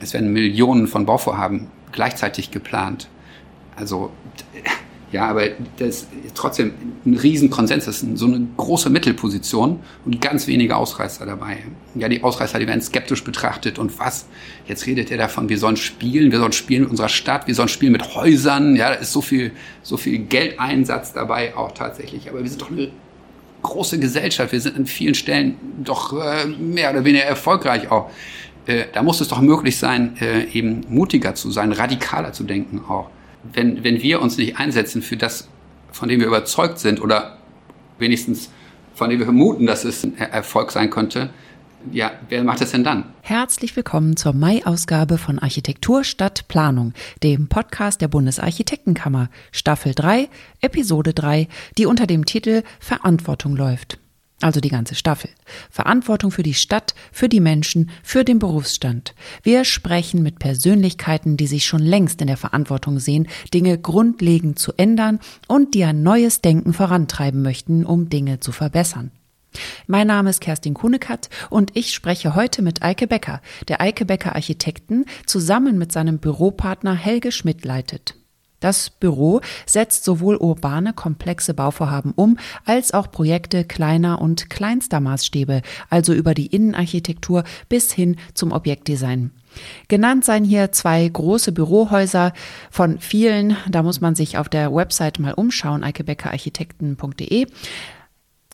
Es werden Millionen von Bauvorhaben gleichzeitig geplant. Also ja, aber das ist trotzdem ein Riesenkonsens, das ist so eine große Mittelposition und ganz wenige Ausreißer dabei. Ja, die Ausreißer, die werden skeptisch betrachtet und was? Jetzt redet er davon, wir sollen spielen, wir sollen spielen mit unserer Stadt, wir sollen spielen mit Häusern, ja, da ist so viel, so viel Geldeinsatz dabei auch tatsächlich. Aber wir sind doch eine große Gesellschaft, wir sind an vielen Stellen doch äh, mehr oder weniger erfolgreich auch. Äh, da muss es doch möglich sein, äh, eben mutiger zu sein, radikaler zu denken auch wenn, wenn wir uns nicht einsetzen für das, von dem wir überzeugt sind oder wenigstens von dem wir vermuten, dass es ein Erfolg sein könnte, ja, wer macht es denn dann? Herzlich willkommen zur Mai-Ausgabe von Architektur statt Planung, dem Podcast der Bundesarchitektenkammer, Staffel 3, Episode 3, die unter dem Titel Verantwortung läuft also die ganze Staffel. Verantwortung für die Stadt, für die Menschen, für den Berufsstand. Wir sprechen mit Persönlichkeiten, die sich schon längst in der Verantwortung sehen, Dinge grundlegend zu ändern und die ein neues Denken vorantreiben möchten, um Dinge zu verbessern. Mein Name ist Kerstin Kunekat und ich spreche heute mit Eike Becker, der Eike Becker Architekten zusammen mit seinem Büropartner Helge Schmidt leitet. Das Büro setzt sowohl urbane, komplexe Bauvorhaben um, als auch Projekte kleiner und kleinster Maßstäbe, also über die Innenarchitektur bis hin zum Objektdesign. Genannt seien hier zwei große Bürohäuser von vielen, da muss man sich auf der Website mal umschauen, eikebeckerarchitekten.de.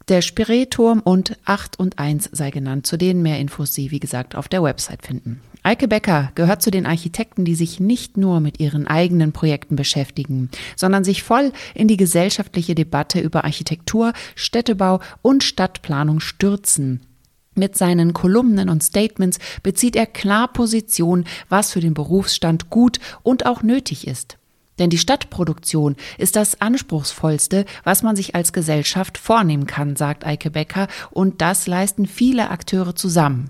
Der Spireturm und 8 und 1 sei genannt, zu denen mehr Infos Sie, wie gesagt, auf der Website finden. Eike Becker gehört zu den Architekten, die sich nicht nur mit ihren eigenen Projekten beschäftigen, sondern sich voll in die gesellschaftliche Debatte über Architektur, Städtebau und Stadtplanung stürzen. Mit seinen Kolumnen und Statements bezieht er klar Position, was für den Berufsstand gut und auch nötig ist. Denn die Stadtproduktion ist das Anspruchsvollste, was man sich als Gesellschaft vornehmen kann, sagt Eike Becker, und das leisten viele Akteure zusammen.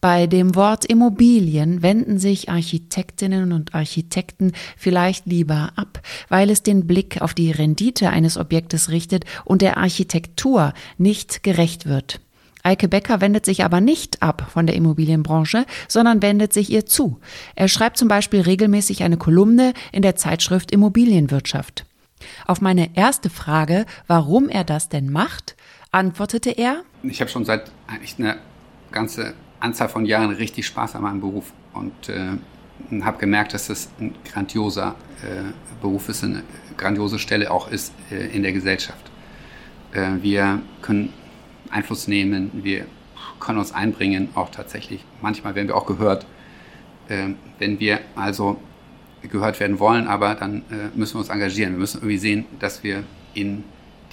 Bei dem Wort Immobilien wenden sich Architektinnen und Architekten vielleicht lieber ab, weil es den Blick auf die Rendite eines Objektes richtet und der Architektur nicht gerecht wird. Eike Becker wendet sich aber nicht ab von der Immobilienbranche, sondern wendet sich ihr zu. Er schreibt zum Beispiel regelmäßig eine Kolumne in der Zeitschrift Immobilienwirtschaft. Auf meine erste Frage, warum er das denn macht, antwortete er, ich habe schon seit eigentlich eine ganze Anzahl von Jahren richtig Spaß an meinem Beruf und äh, habe gemerkt, dass das ein grandioser äh, Beruf ist, eine grandiose Stelle auch ist äh, in der Gesellschaft. Äh, wir können Einfluss nehmen, wir können uns einbringen, auch tatsächlich. Manchmal werden wir auch gehört. Äh, wenn wir also gehört werden wollen, aber dann äh, müssen wir uns engagieren. Wir müssen irgendwie sehen, dass wir in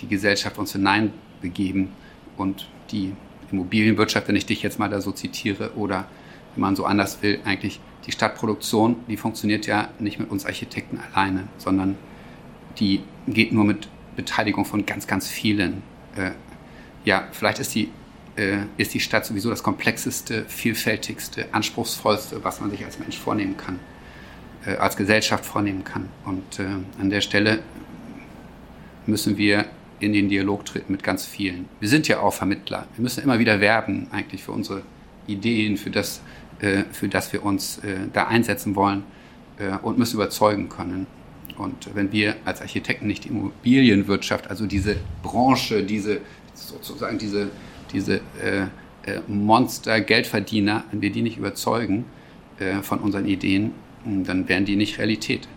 die Gesellschaft uns hineinbegeben und die Immobilienwirtschaft, wenn ich dich jetzt mal da so zitiere, oder wenn man so anders will, eigentlich die Stadtproduktion, die funktioniert ja nicht mit uns Architekten alleine, sondern die geht nur mit Beteiligung von ganz, ganz vielen. Äh, ja, vielleicht ist die, äh, ist die Stadt sowieso das komplexeste, vielfältigste, anspruchsvollste, was man sich als Mensch vornehmen kann, äh, als Gesellschaft vornehmen kann. Und äh, an der Stelle müssen wir in den Dialog treten mit ganz vielen. Wir sind ja auch Vermittler. Wir müssen immer wieder werben eigentlich für unsere Ideen, für das, äh, für das wir uns äh, da einsetzen wollen äh, und müssen überzeugen können. Und wenn wir als Architekten nicht die Immobilienwirtschaft, also diese Branche, diese sozusagen diese, diese Monster-Geldverdiener, wenn wir die nicht überzeugen von unseren Ideen, dann werden die nicht Realität.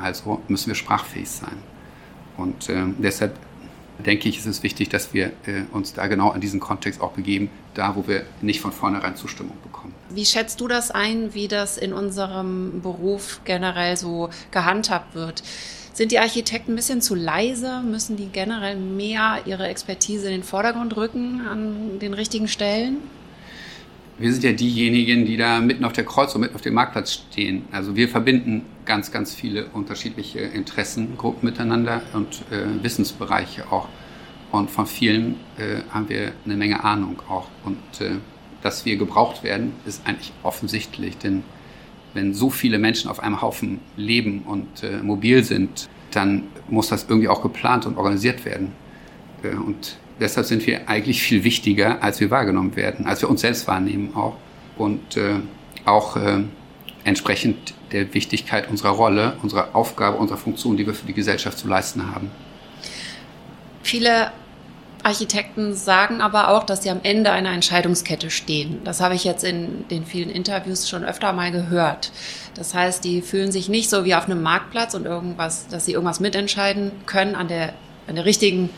Also müssen wir sprachfähig sein. Und deshalb denke ich, ist es wichtig, dass wir äh, uns da genau in diesen Kontext auch begeben, da wo wir nicht von vornherein Zustimmung bekommen. Wie schätzt du das ein, wie das in unserem Beruf generell so gehandhabt wird? Sind die Architekten ein bisschen zu leise? Müssen die generell mehr ihre Expertise in den Vordergrund rücken an den richtigen Stellen? Wir sind ja diejenigen, die da mitten auf der Kreuz und mitten auf dem Marktplatz stehen. Also wir verbinden ganz, ganz viele unterschiedliche Interessengruppen miteinander und äh, Wissensbereiche auch. Und von vielen äh, haben wir eine Menge Ahnung auch. Und äh, dass wir gebraucht werden, ist eigentlich offensichtlich. Denn wenn so viele Menschen auf einem Haufen leben und äh, mobil sind, dann muss das irgendwie auch geplant und organisiert werden. Und deshalb sind wir eigentlich viel wichtiger, als wir wahrgenommen werden, als wir uns selbst wahrnehmen auch. Und äh, auch äh, entsprechend der Wichtigkeit unserer Rolle, unserer Aufgabe, unserer Funktion, die wir für die Gesellschaft zu leisten haben. Viele Architekten sagen aber auch, dass sie am Ende einer Entscheidungskette stehen. Das habe ich jetzt in den vielen Interviews schon öfter mal gehört. Das heißt, die fühlen sich nicht so wie auf einem Marktplatz und irgendwas, dass sie irgendwas mitentscheiden können an der, an der richtigen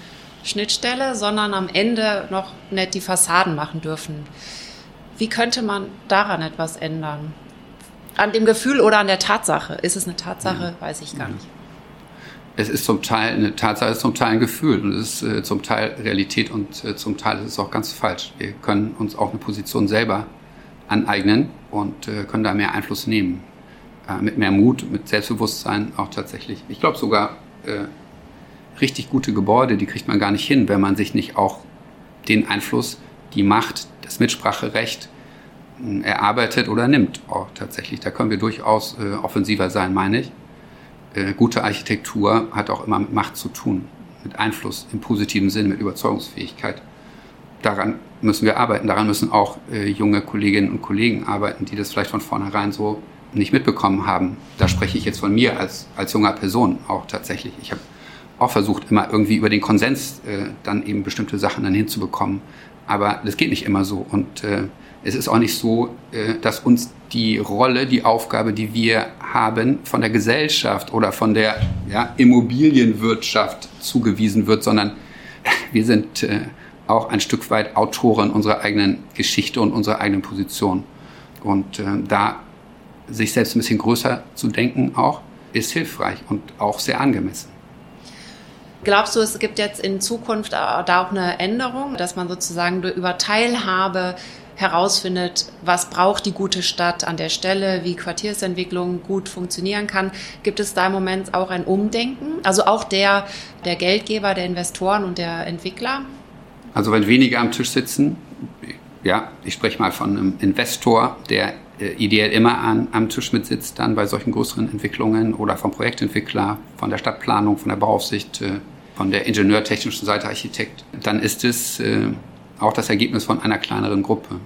Schnittstelle, sondern am Ende noch nicht die Fassaden machen dürfen. Wie könnte man daran etwas ändern? An dem Gefühl oder an der Tatsache? Ist es eine Tatsache? Weiß ich gar nicht es ist zum Teil eine Tatsache, es ist zum Teil ein Gefühl und es ist äh, zum Teil Realität und äh, zum Teil ist es auch ganz falsch. Wir können uns auch eine Position selber aneignen und äh, können da mehr Einfluss nehmen. Äh, mit mehr Mut, mit Selbstbewusstsein auch tatsächlich. Ich glaube sogar, äh, richtig gute Gebäude, die kriegt man gar nicht hin, wenn man sich nicht auch den Einfluss, die Macht, das Mitspracherecht äh, erarbeitet oder nimmt. Auch tatsächlich. Da können wir durchaus offensiver sein, meine ich äh, gute Architektur hat auch immer mit Macht zu tun, mit Einfluss im positiven Sinn, mit Überzeugungsfähigkeit. Daran müssen wir arbeiten, daran müssen auch äh, junge Kolleginnen und Kollegen arbeiten, die das vielleicht von vornherein so nicht mitbekommen haben. Da spreche ich jetzt von mir als, als junger Person auch tatsächlich. Ich habe auch versucht, immer irgendwie über den Konsens äh, dann eben bestimmte Sachen dann hinzubekommen. Aber das geht nicht immer so. Und äh, es ist auch nicht so, äh, dass uns die Rolle, die Aufgabe, die wir haben, von der Gesellschaft oder von der ja, Immobilienwirtschaft zugewiesen wird, sondern wir sind äh, auch ein Stück weit Autoren unserer eigenen Geschichte und unserer eigenen Position. Und äh, da sich selbst ein bisschen größer zu denken auch, ist hilfreich und auch sehr angemessen. Glaubst du, es gibt jetzt in Zukunft da auch eine Änderung, dass man sozusagen über Teilhabe herausfindet, was braucht die gute Stadt an der Stelle, wie Quartiersentwicklung gut funktionieren kann. Gibt es da im Moment auch ein Umdenken? Also auch der, der Geldgeber, der Investoren und der Entwickler? Also wenn weniger am Tisch sitzen, ja, ich spreche mal von einem Investor, der äh, ideell immer an, am Tisch mitsitzt, dann bei solchen größeren Entwicklungen oder vom Projektentwickler, von der Stadtplanung, von der Bauaufsicht, äh, von der ingenieurtechnischen Seite Architekt, dann ist es äh, auch das Ergebnis von einer kleineren Gruppe.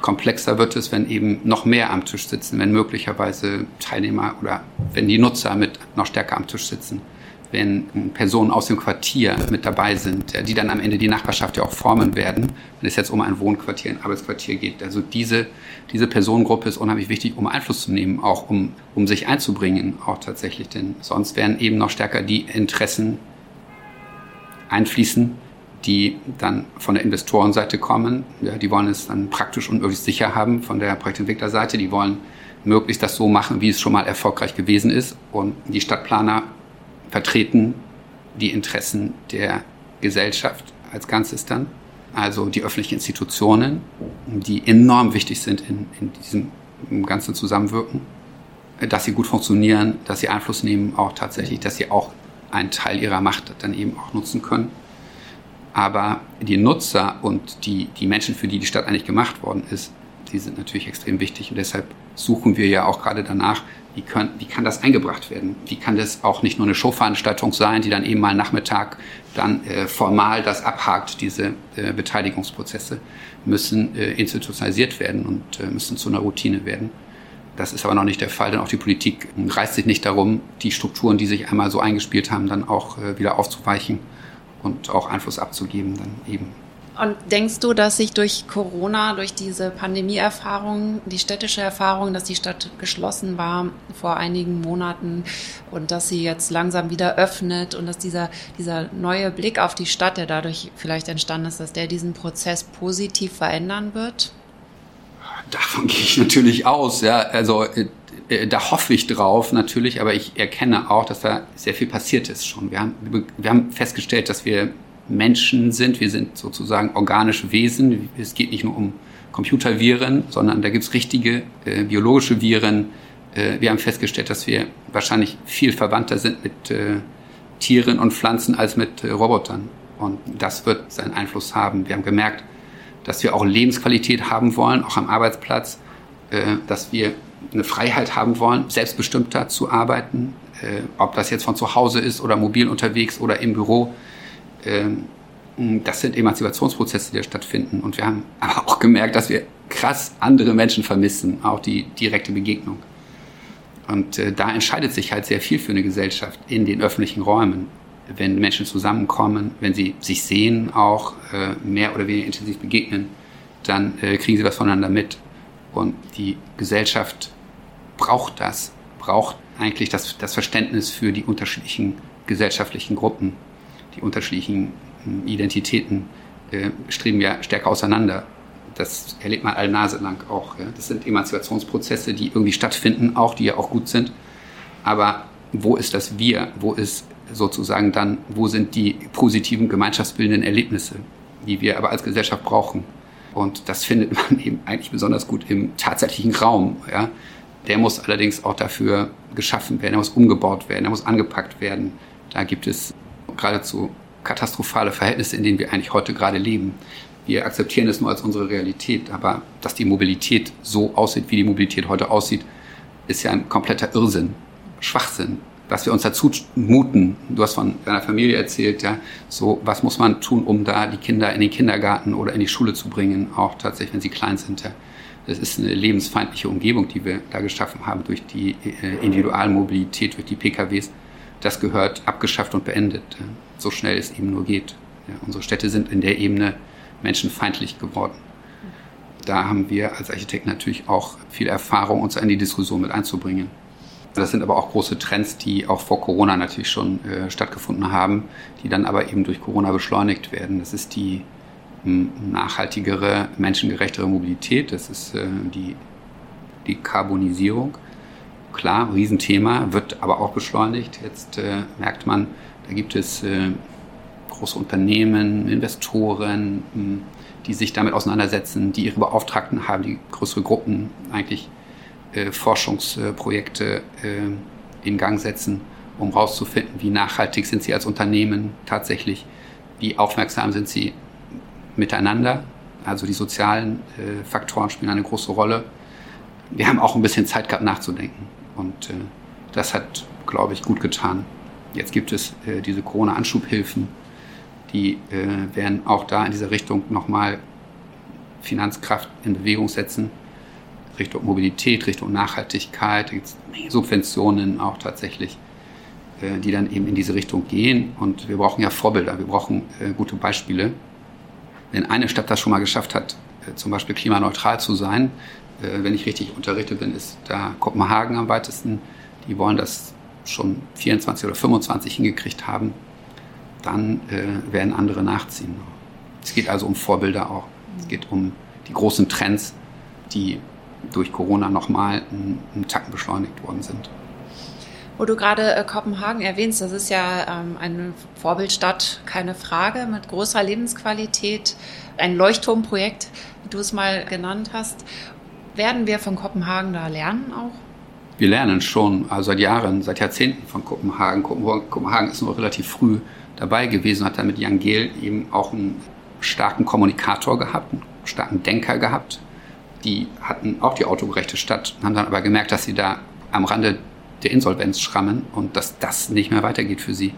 Komplexer wird es, wenn eben noch mehr am Tisch sitzen, wenn möglicherweise Teilnehmer oder wenn die Nutzer mit noch stärker am Tisch sitzen, wenn Personen aus dem Quartier mit dabei sind, die dann am Ende die Nachbarschaft ja auch formen werden, wenn es jetzt um ein Wohnquartier, ein Arbeitsquartier geht. Also diese, diese Personengruppe ist unheimlich wichtig, um Einfluss zu nehmen, auch um, um sich einzubringen, auch tatsächlich, denn sonst werden eben noch stärker die Interessen einfließen, die dann von der Investorenseite kommen. Ja, die wollen es dann praktisch und möglichst sicher haben von der Projektentwicklerseite. Die wollen möglichst das so machen, wie es schon mal erfolgreich gewesen ist. Und die Stadtplaner vertreten die Interessen der Gesellschaft als Ganzes dann. Also die öffentlichen Institutionen, die enorm wichtig sind in, in diesem ganzen Zusammenwirken, dass sie gut funktionieren, dass sie Einfluss nehmen, auch tatsächlich, dass sie auch einen Teil ihrer Macht dann eben auch nutzen können. Aber die Nutzer und die, die Menschen, für die die Stadt eigentlich gemacht worden ist, die sind natürlich extrem wichtig. Und deshalb suchen wir ja auch gerade danach, wie, können, wie kann das eingebracht werden? Wie kann das auch nicht nur eine Showveranstaltung sein, die dann eben mal Nachmittag dann äh, formal das abhakt, diese äh, Beteiligungsprozesse müssen äh, institutionalisiert werden und äh, müssen zu einer Routine werden. Das ist aber noch nicht der Fall, denn auch die Politik reißt sich nicht darum, die Strukturen, die sich einmal so eingespielt haben, dann auch äh, wieder aufzuweichen und auch Einfluss abzugeben dann eben. Und denkst du, dass sich durch Corona, durch diese Pandemieerfahrung, die städtische Erfahrung, dass die Stadt geschlossen war vor einigen Monaten und dass sie jetzt langsam wieder öffnet und dass dieser, dieser neue Blick auf die Stadt, der dadurch vielleicht entstanden ist, dass der diesen Prozess positiv verändern wird? Davon gehe ich natürlich aus. Ja, also äh, äh, da hoffe ich drauf natürlich, aber ich erkenne auch, dass da sehr viel passiert ist schon. Wir haben, wir haben festgestellt, dass wir Menschen sind, wir sind sozusagen organische Wesen. Es geht nicht nur um Computerviren, sondern da gibt es richtige äh, biologische Viren. Äh, wir haben festgestellt, dass wir wahrscheinlich viel verwandter sind mit äh, Tieren und Pflanzen als mit äh, Robotern. Und das wird seinen Einfluss haben. Wir haben gemerkt, dass wir auch Lebensqualität haben wollen, auch am Arbeitsplatz, äh, dass wir eine Freiheit haben wollen, selbstbestimmter zu arbeiten, äh, ob das jetzt von zu Hause ist oder mobil unterwegs oder im Büro. Ähm, das sind Emanzipationsprozesse, die da stattfinden. Und wir haben aber auch gemerkt, dass wir krass andere Menschen vermissen, auch die direkte Begegnung. Und äh, da entscheidet sich halt sehr viel für eine Gesellschaft in den öffentlichen Räumen. Wenn Menschen zusammenkommen, wenn sie sich sehen, auch äh, mehr oder weniger intensiv begegnen, dann äh, kriegen sie was voneinander mit. Und die Gesellschaft braucht das, braucht eigentlich das, das Verständnis für die unterschiedlichen gesellschaftlichen Gruppen, die unterschiedlichen hm, Identitäten äh, streben ja stärker auseinander. Das erlebt man alle Nase lang auch. Ja. Das sind Emanzipationsprozesse, die irgendwie stattfinden, auch die ja auch gut sind. Aber wo ist das Wir? Wo ist sozusagen dann, wo sind die positiven gemeinschaftsbildenden Erlebnisse, die wir aber als Gesellschaft brauchen? Und das findet man eben eigentlich besonders gut im tatsächlichen Raum. Ja. Der muss allerdings auch dafür geschaffen werden, er muss umgebaut werden, er muss angepackt werden. Da gibt es geradezu katastrophale Verhältnisse, in denen wir eigentlich heute gerade leben. Wir akzeptieren es nur als unsere Realität, aber dass die Mobilität so aussieht, wie die Mobilität heute aussieht, ist ja ein kompletter Irrsinn, Schwachsinn. Dass wir uns dazu muten, du hast von deiner Familie erzählt, ja, so was muss man tun, um da die Kinder in den Kindergarten oder in die Schule zu bringen, auch tatsächlich, wenn sie klein sind. Ja. Das ist eine lebensfeindliche Umgebung, die wir da geschaffen haben durch die äh, Individualmobilität, durch die PKWs. Das gehört abgeschafft und beendet, so schnell es eben nur geht. Ja, unsere Städte sind in der Ebene menschenfeindlich geworden. Da haben wir als Architekten natürlich auch viel Erfahrung, uns in die Diskussion mit einzubringen. Das sind aber auch große Trends, die auch vor Corona natürlich schon äh, stattgefunden haben, die dann aber eben durch Corona beschleunigt werden. Das ist die nachhaltigere, menschengerechtere Mobilität. Das ist äh, die Dekarbonisierung. Klar, Riesenthema, wird aber auch beschleunigt. Jetzt äh, merkt man, da gibt es äh, große Unternehmen, Investoren, die sich damit auseinandersetzen, die ihre Beauftragten haben, die größere Gruppen eigentlich äh, Forschungsprojekte äh, in Gang setzen, um herauszufinden, wie nachhaltig sind sie als Unternehmen tatsächlich, wie aufmerksam sind sie miteinander. Also die sozialen äh, Faktoren spielen eine große Rolle. Wir haben auch ein bisschen Zeit gehabt nachzudenken. Und das hat, glaube ich, gut getan. Jetzt gibt es diese Corona-Anschubhilfen, die werden auch da in dieser Richtung nochmal Finanzkraft in Bewegung setzen, Richtung Mobilität, Richtung Nachhaltigkeit, da gibt es Subventionen auch tatsächlich, äh, die dann eben in diese Richtung gehen. Und wir brauchen ja Vorbilder, wir brauchen äh, gute Beispiele. Wenn eine Stadt das schon mal geschafft hat, äh, zum Beispiel klimaneutral zu sein, wenn ich richtig unterrichtet bin, ist da Kopenhagen am weitesten. Die wollen das schon 24 oder 25 hingekriegt haben. Dann werden andere nachziehen. Es geht also um Vorbilder auch. Es geht um die großen Trends, die durch Corona nochmal einen, einen Tacken beschleunigt worden sind. Wo du gerade äh, Kopenhagen erwähnst, das ist ja ähm, eine Vorbildstadt, keine Frage, mit großer Lebensqualität, ein Leuchtturmprojekt, wie du es mal genannt hast. Werden wir von Kopenhagen da lernen auch? Wir lernen schon also seit Jahren, seit Jahrzehnten von Kopenhagen. Kopenhagen ist nur relativ früh dabei gewesen, hat dann mit Jan Gehl eben auch einen starken Kommunikator gehabt, einen starken Denker gehabt. Die hatten auch die autogerechte Stadt, haben dann aber gemerkt, dass sie da am Rande der Insolvenz schrammen und dass das nicht mehr weitergeht für sie.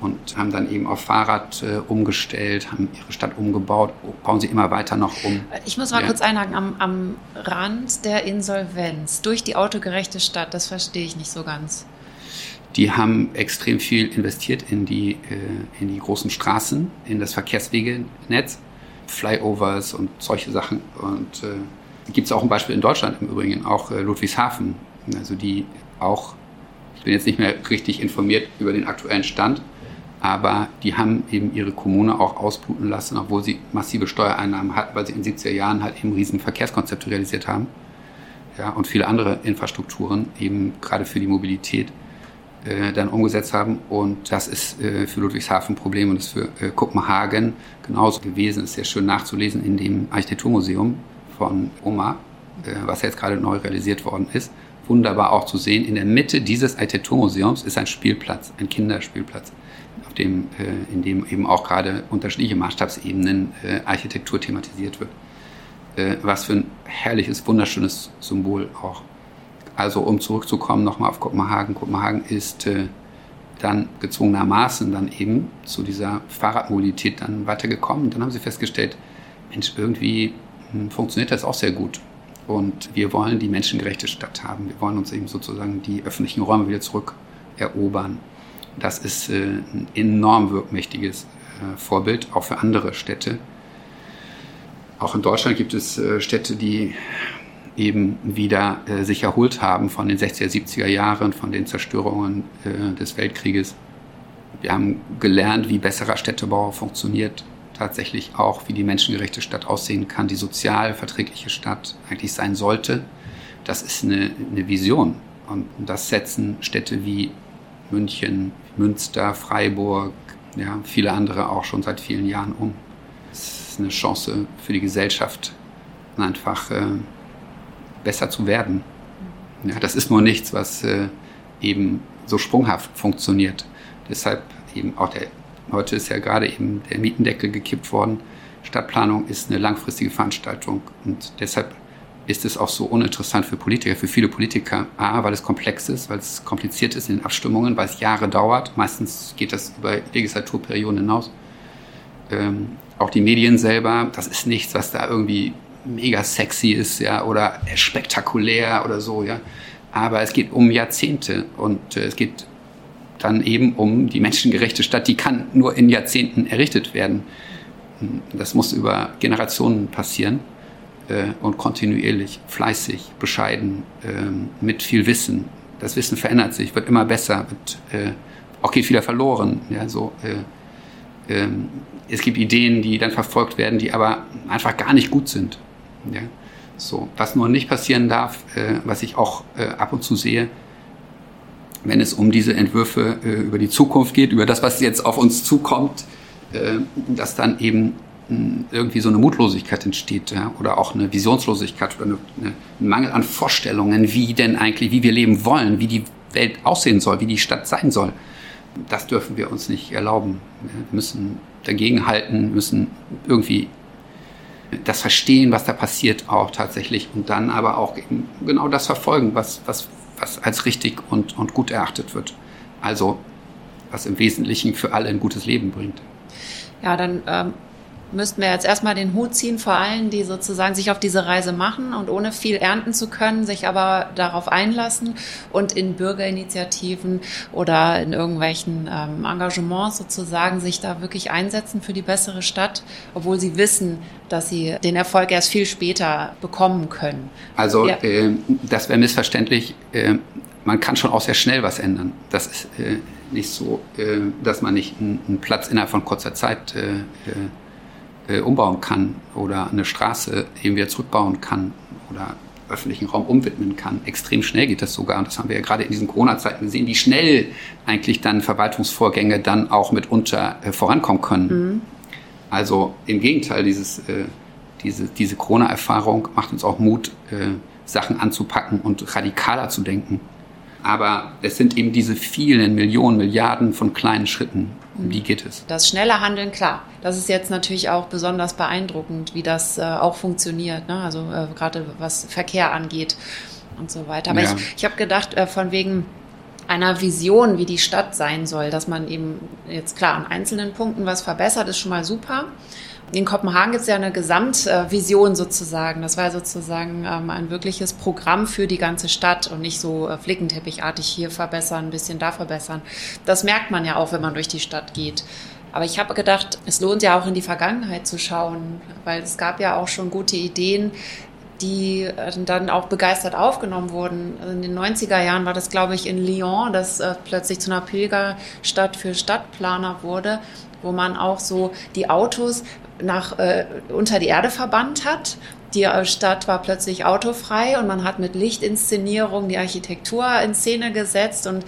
Und haben dann eben auf Fahrrad äh, umgestellt, haben ihre Stadt umgebaut, bauen sie immer weiter noch um. Ich muss mal ja. kurz einhaken, am, am Rand der Insolvenz, durch die autogerechte Stadt, das verstehe ich nicht so ganz. Die haben extrem viel investiert in die, äh, in die großen Straßen, in das Verkehrswegenetz, Flyovers und solche Sachen. Und äh, gibt es auch ein Beispiel in Deutschland im Übrigen, auch äh, Ludwigshafen, also die auch, ich bin jetzt nicht mehr richtig informiert über den aktuellen Stand, aber die haben eben ihre Kommune auch ausbluten lassen, obwohl sie massive Steuereinnahmen hatten, weil sie in den 70er Jahren halt eben riesen Verkehrskonzepte realisiert haben. Ja, und viele andere Infrastrukturen eben gerade für die Mobilität äh, dann umgesetzt haben. Und das ist äh, für Ludwigshafen ein Problem und ist für äh, Kopenhagen genauso gewesen. Ist sehr schön nachzulesen in dem Architekturmuseum von Oma, äh, was jetzt gerade neu realisiert worden ist wunderbar auch zu sehen. In der Mitte dieses Architekturmuseums ist ein Spielplatz, ein Kinderspielplatz, auf dem, äh, in dem eben auch gerade unterschiedliche Maßstabsebenen äh, Architektur thematisiert wird. Was für ein herrliches, wunderschönes Symbol auch. Also um zurückzukommen nochmal auf Kopenhagen. Kopenhagen ist dann gezwungenermaßen dann eben zu dieser Fahrradmobilität dann weitergekommen. Und dann haben sie festgestellt, Mensch, irgendwie funktioniert das auch sehr gut. Und wir wollen die menschengerechte Stadt haben. Wir wollen uns eben sozusagen die öffentlichen Räume wieder zurückerobern. Das ist äh, ein enorm wirkmächtiges äh, Vorbild, auch für andere Städte. Auch in Deutschland gibt es äh, Städte, die eben wieder sich erholt haben von den 60er, 70er Jahren, von den Zerstörungen des Weltkrieges. Wir haben gelernt, wie besserer Städtebau funktioniert, tatsächlich auch, wie die menschengerechte Stadt aussehen kann, die sozial verträgliche Stadt eigentlich sein sollte. Das ist eine, eine Vision. Und das setzen Städte wie München, Münster, Freiburg, ja, viele andere auch schon seit vielen Jahren um. Es ist eine Chance für die Gesellschaft, einfach äh, besser zu werden. Ja, das ist nur nichts, was äh, eben so sprunghaft funktioniert. Deshalb eben auch der, heute ist ja gerade eben der Mietendeckel gekippt worden. Stadtplanung ist eine langfristige Veranstaltung und deshalb ist es auch so uninteressant für Politiker, für viele Politiker. A, weil es komplex ist, weil es kompliziert ist in den Abstimmungen, weil es Jahre dauert. Meistens geht das über Legislaturperioden hinaus. Ähm, auch die Medien selber, das ist nichts, was da irgendwie mega sexy ist, ja, oder spektakulär oder so, ja. Aber es geht um Jahrzehnte und äh, es geht dann eben um die menschengerechte Stadt, die kann nur in Jahrzehnten errichtet werden. Das muss über Generationen passieren äh, und kontinuierlich, fleißig, bescheiden, äh, mit viel Wissen. Das Wissen verändert sich, wird immer besser, wird, äh, auch geht wieder verloren. Ja, so, äh, ähm, es gibt Ideen, die dann verfolgt werden, die aber einfach gar nicht gut sind. Ja? So, was nur nicht passieren darf, äh, was ich auch äh, ab und zu sehe, wenn es um diese Entwürfe äh, über die Zukunft geht, über das, was jetzt auf uns zukommt, äh, dass dann eben hm, irgendwie so eine Mutlosigkeit entsteht ja? oder auch eine Visionslosigkeit oder eine, eine, ein Mangel an Vorstellungen, wie denn eigentlich, wie wir leben wollen, wie die Welt aussehen soll, wie die Stadt sein soll. Das dürfen wir uns nicht erlauben. Wir müssen dagegenhalten, müssen irgendwie das Verstehen, was da passiert, auch tatsächlich und dann aber auch genau das verfolgen, was, was, was als richtig und, und gut erachtet wird. Also was im Wesentlichen für alle ein gutes Leben bringt. Ja, dann ähm, müssten wir jetzt erstmal den Hut ziehen vor allen, die sozusagen sich auf diese Reise machen und ohne viel ernten zu können, sich aber darauf einlassen und in Bürgerinitiativen oder in irgendwelchen ähm, Engagements sozusagen sich da wirklich einsetzen für die bessere Stadt, obwohl sie wissen, dass sie den Erfolg erst viel später bekommen können. Also ja. äh, das wäre missverständlich. Äh, man kann schon auch sehr schnell was ändern. Das ist äh, nicht so, äh, dass man nicht einen Platz innerhalb von kurzer Zeit äh, umbauen kann oder eine Straße eben wieder zurückbauen kann oder öffentlichen Raum umwidmen kann. Extrem schnell geht das sogar. Und das haben wir ja gerade in diesen Corona-Zeiten gesehen, wie schnell eigentlich dann Verwaltungsvorgänge dann auch mitunter äh, vorankommen können. Mhm. Also im Gegenteil, dieses, äh, diese, diese Corona-Erfahrung macht uns auch Mut, äh, Sachen anzupacken und radikaler zu denken. Aber es sind eben diese vielen Millionen, Milliarden von kleinen Schritten, um die geht es. Das schnelle Handeln, klar. Das ist jetzt natürlich auch besonders beeindruckend, wie das äh, auch funktioniert. Ne? Also äh, gerade was Verkehr angeht und so weiter. Aber ja. ich, ich habe gedacht, äh, von wegen einer Vision, wie die Stadt sein soll, dass man eben jetzt klar an einzelnen Punkten was verbessert, ist schon mal super in Kopenhagen gibt es ja eine Gesamtvision sozusagen. Das war sozusagen ähm, ein wirkliches Programm für die ganze Stadt und nicht so äh, flickenteppichartig hier verbessern, ein bisschen da verbessern. Das merkt man ja auch, wenn man durch die Stadt geht. Aber ich habe gedacht, es lohnt ja auch in die Vergangenheit zu schauen, weil es gab ja auch schon gute Ideen, die äh, dann auch begeistert aufgenommen wurden. In den 90er Jahren war das, glaube ich, in Lyon, das äh, plötzlich zu einer Pilgerstadt für Stadtplaner wurde, wo man auch so die Autos nach, äh, unter die Erde verbannt hat. Die äh, Stadt war plötzlich autofrei und man hat mit Lichtinszenierung die Architektur in Szene gesetzt und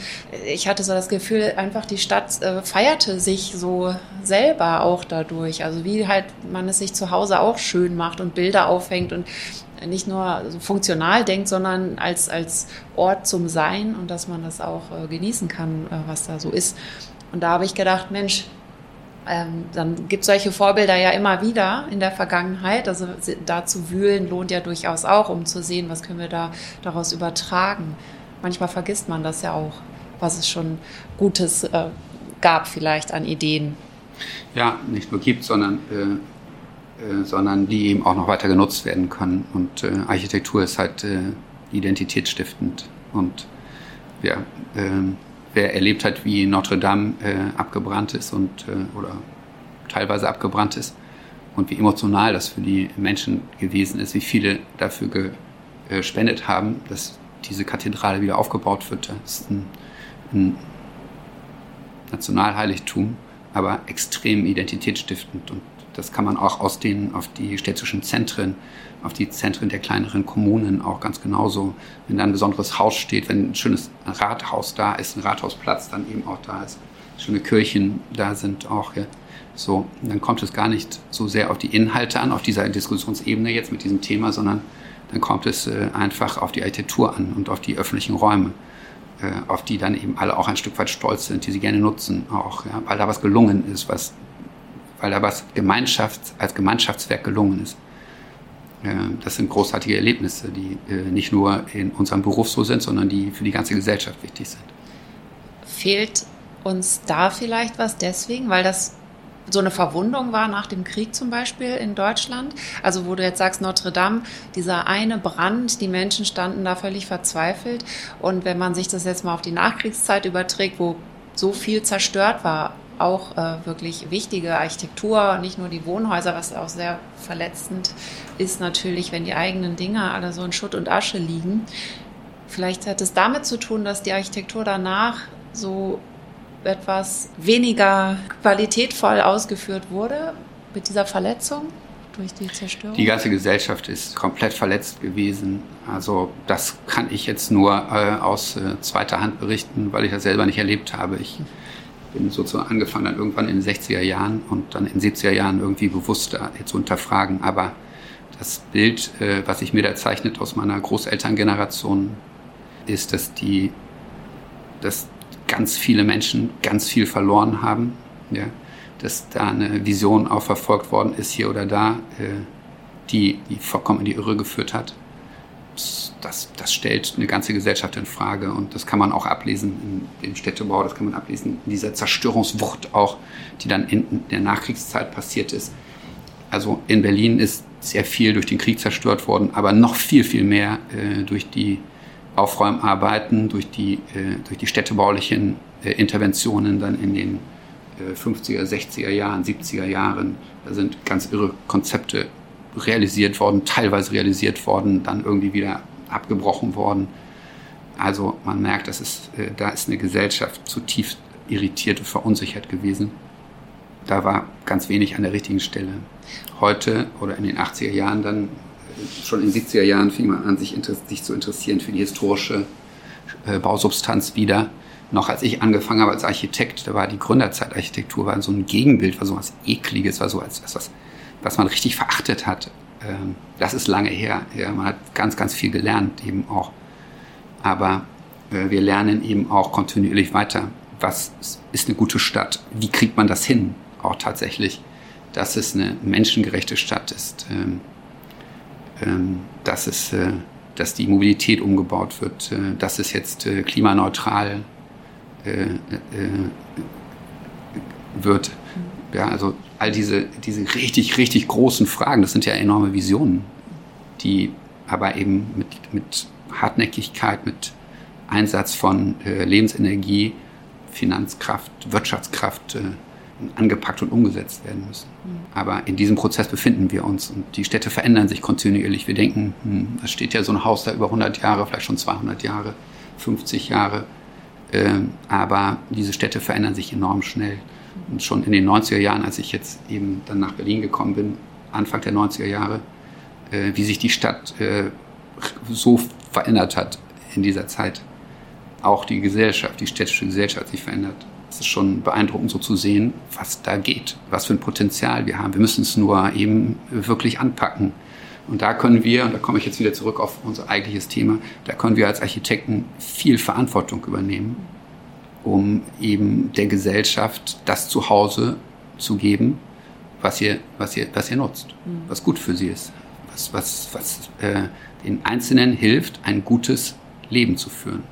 ich hatte so das Gefühl, einfach die Stadt äh, feierte sich so selber auch dadurch. Also wie halt man es sich zu Hause auch schön macht und Bilder aufhängt und nicht nur funktional denkt, sondern als, als Ort zum Sein und dass man das auch äh, genießen kann, äh, was da so ist. Und da habe ich gedacht, Mensch, ähm, dann gibt es solche Vorbilder ja immer wieder in der Vergangenheit. Also da zu wühlen lohnt ja durchaus auch, um zu sehen, was können wir da daraus übertragen. Manchmal vergisst man das ja auch, was es schon Gutes äh, gab vielleicht an Ideen. Ja, nicht nur gibt, sondern äh, äh, sondern die eben auch noch weiter genutzt werden können. Und äh, Architektur ist halt äh, identitätsstiftend. Und ja, ähm, wer erlebt hat, wie Notre Dame äh, abgebrannt ist und oder teilweise abgebrannt ist und wie emotional das für die Menschen gewesen ist, wie viele dafür gespendet haben, dass diese Kathedrale wieder aufgebaut wird. Das ist ein, ein Nationalheiligtum, aber extrem identitätsstiftend und das kann man auch aus den, auf die städtischen Zentren, auf die Zentren der kleineren Kommunen auch ganz genauso. Wenn da ein besonderes Haus steht, wenn ein schönes Rathaus da ist, ein Rathausplatz dann eben auch da ist, schöne Kirchen da sind auch, ja. So, dann kommt es gar nicht so sehr auf die Inhalte an, auf dieser Diskussionsebene jetzt mit diesem Thema, sondern dann kommt es äh, einfach auf die Architektur an und auf die öffentlichen Räume, äh, auf die dann eben alle auch ein Stück weit stolz sind, die sie gerne nutzen, auch, ja, weil da was gelungen ist, was weil da was Gemeinschafts-, als Gemeinschaftswerk gelungen ist. Das sind großartige Erlebnisse, die äh, nicht nur in unserem Beruf so sind, sondern die für die ganze Gesellschaft wichtig sind. Fehlt uns da vielleicht was deswegen, weil das so eine Verwundung war nach dem Krieg zum Beispiel in Deutschland? Also wo du jetzt sagst, Notre Dame, dieser eine Brand, die Menschen standen da völlig verzweifelt. Und wenn man sich das jetzt mal auf die Nachkriegszeit überträgt, wo so viel zerstört war, auch äh, wirklich wichtige Architektur, nicht nur die Wohnhäuser, was auch sehr verletzend ist natürlich, wenn die eigenen Dinge alle so in Schutt und Asche liegen. Vielleicht hat es damit zu tun, dass die Architektur danach so etwas weniger qualitätvoll ausgeführt wurde mit dieser Verletzung durch die Zerstörung? Die ganze Gesellschaft ist komplett verletzt gewesen. Also das kann ich jetzt nur äh, aus äh, zweiter Hand berichten, weil ich das selber nicht erlebt habe. Ich bin sozusagen angefangen dann irgendwann in den 60er Jahren und dann in den 70er Jahren irgendwie bewusster zu unterfragen. Aber das Bild, äh, was sich mir da zeichnet aus meiner Großelterngeneration, ist, dass die, dass ganz viele Menschen ganz viel verloren haben, ja, dass da eine Vision auch verfolgt worden ist hier oder da, äh, die, die vollkommen in die Irre geführt hat das, das stellt eine ganze Gesellschaft in Frage und das kann man auch ablesen im Städtebau, das kann man ablesen in dieser Zerstörungswucht auch, die dann in der Nachkriegszeit passiert ist. Also in Berlin ist sehr viel durch den Krieg zerstört worden, aber noch viel, viel mehr äh, durch die Aufräumarbeiten, durch die, äh, durch die städtebaulichen äh, Interventionen dann in den 50er, äh, 60er Jahren, 70er Jahren. Da sind ganz irre Konzepte realisiert worden, teilweise realisiert worden, dann irgendwie wieder abgebrochen worden. Also man merkt, dass es, äh, da ist eine Gesellschaft zutiefst irritiert und verunsichert gewesen. Da war ganz wenig an der richtigen Stelle. Heute oder in den 80er Jahren dann, schon in den 70er Jahren fing man an, sich, sich zu interessieren für die historische äh, Bausubstanz wieder. Noch als ich angefangen habe als Architekt, da war die Gründerzeitarchitektur war so ein Gegenbild, war so was Ekliges, war so als etwas, was man richtig verachtet hat. Ähm, das ist lange her. Ja, man hat ganz, ganz viel gelernt eben auch. Aber äh, wir lernen eben auch kontinuierlich weiter. Was ist eine gute Stadt? Wie kriegt man das hin? Auch tatsächlich, dass es eine menschengerechte Stadt ist. Ähm, ähm, dass es, äh, dass die Mobilität umgebaut wird, äh, dass es jetzt klimaneutral wird. Ja, also all diese, diese richtig, richtig großen Fragen, das sind ja enorme Visionen, die aber eben mit, mit Hartnäckigkeit, mit Einsatz von äh, Lebensenergie, Finanzkraft, Wirtschaftskraft äh, angepackt und umgesetzt werden müssen. Mhm. Aber in diesem Prozess befinden wir uns und die Städte verändern sich kontinuierlich. Wir denken, hm, es steht ja so ein Haus da über 100 Jahre, vielleicht schon 200 Jahre, 50 Jahre. Äh, aber diese Städte verändern sich enorm schnell. Und schon in den 90er Jahren, als ich jetzt eben dann nach Berlin gekommen bin, Anfang der 90er Jahre, äh, wie sich die Stadt äh, so verändert hat in dieser Zeit. Auch die Gesellschaft, die städtische Gesellschaft sich verändert. Es ist schon beeindruckend so zu sehen, was da geht, was für ein Potenzial wir haben. Wir müssen es nur eben wirklich anpacken. Und da können wir, und da komme ich jetzt wieder zurück auf unser eigentliches Thema, da können wir als Architekten viel Verantwortung übernehmen um eben der Gesellschaft das Zuhause zu geben, was ihr, was ihr, was ihr nutzt, mhm. was gut für sie ist, was, was, was äh, den Einzelnen hilft, ein gutes Leben zu führen.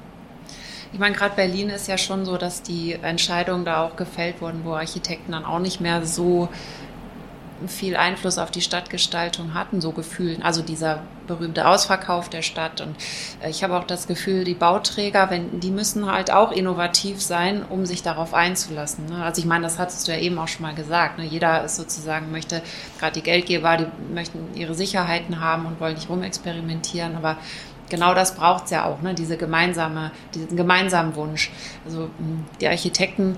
Ich meine, gerade Berlin ist ja schon so, dass die Entscheidungen da auch gefällt wurden, wo Architekten dann auch nicht mehr so viel Einfluss auf die Stadtgestaltung hatten, so Gefühlen. Also dieser berühmte Ausverkauf der Stadt. Und äh, ich habe auch das Gefühl, die Bauträger, wenn, die müssen halt auch innovativ sein, um sich darauf einzulassen. Ne? Also ich meine, das hattest du ja eben auch schon mal gesagt. Ne? Jeder ist sozusagen, möchte, gerade die Geldgeber, die möchten ihre Sicherheiten haben und wollen nicht rumexperimentieren. Aber genau das braucht es ja auch, ne? diese gemeinsame, diesen gemeinsamen Wunsch. Also die Architekten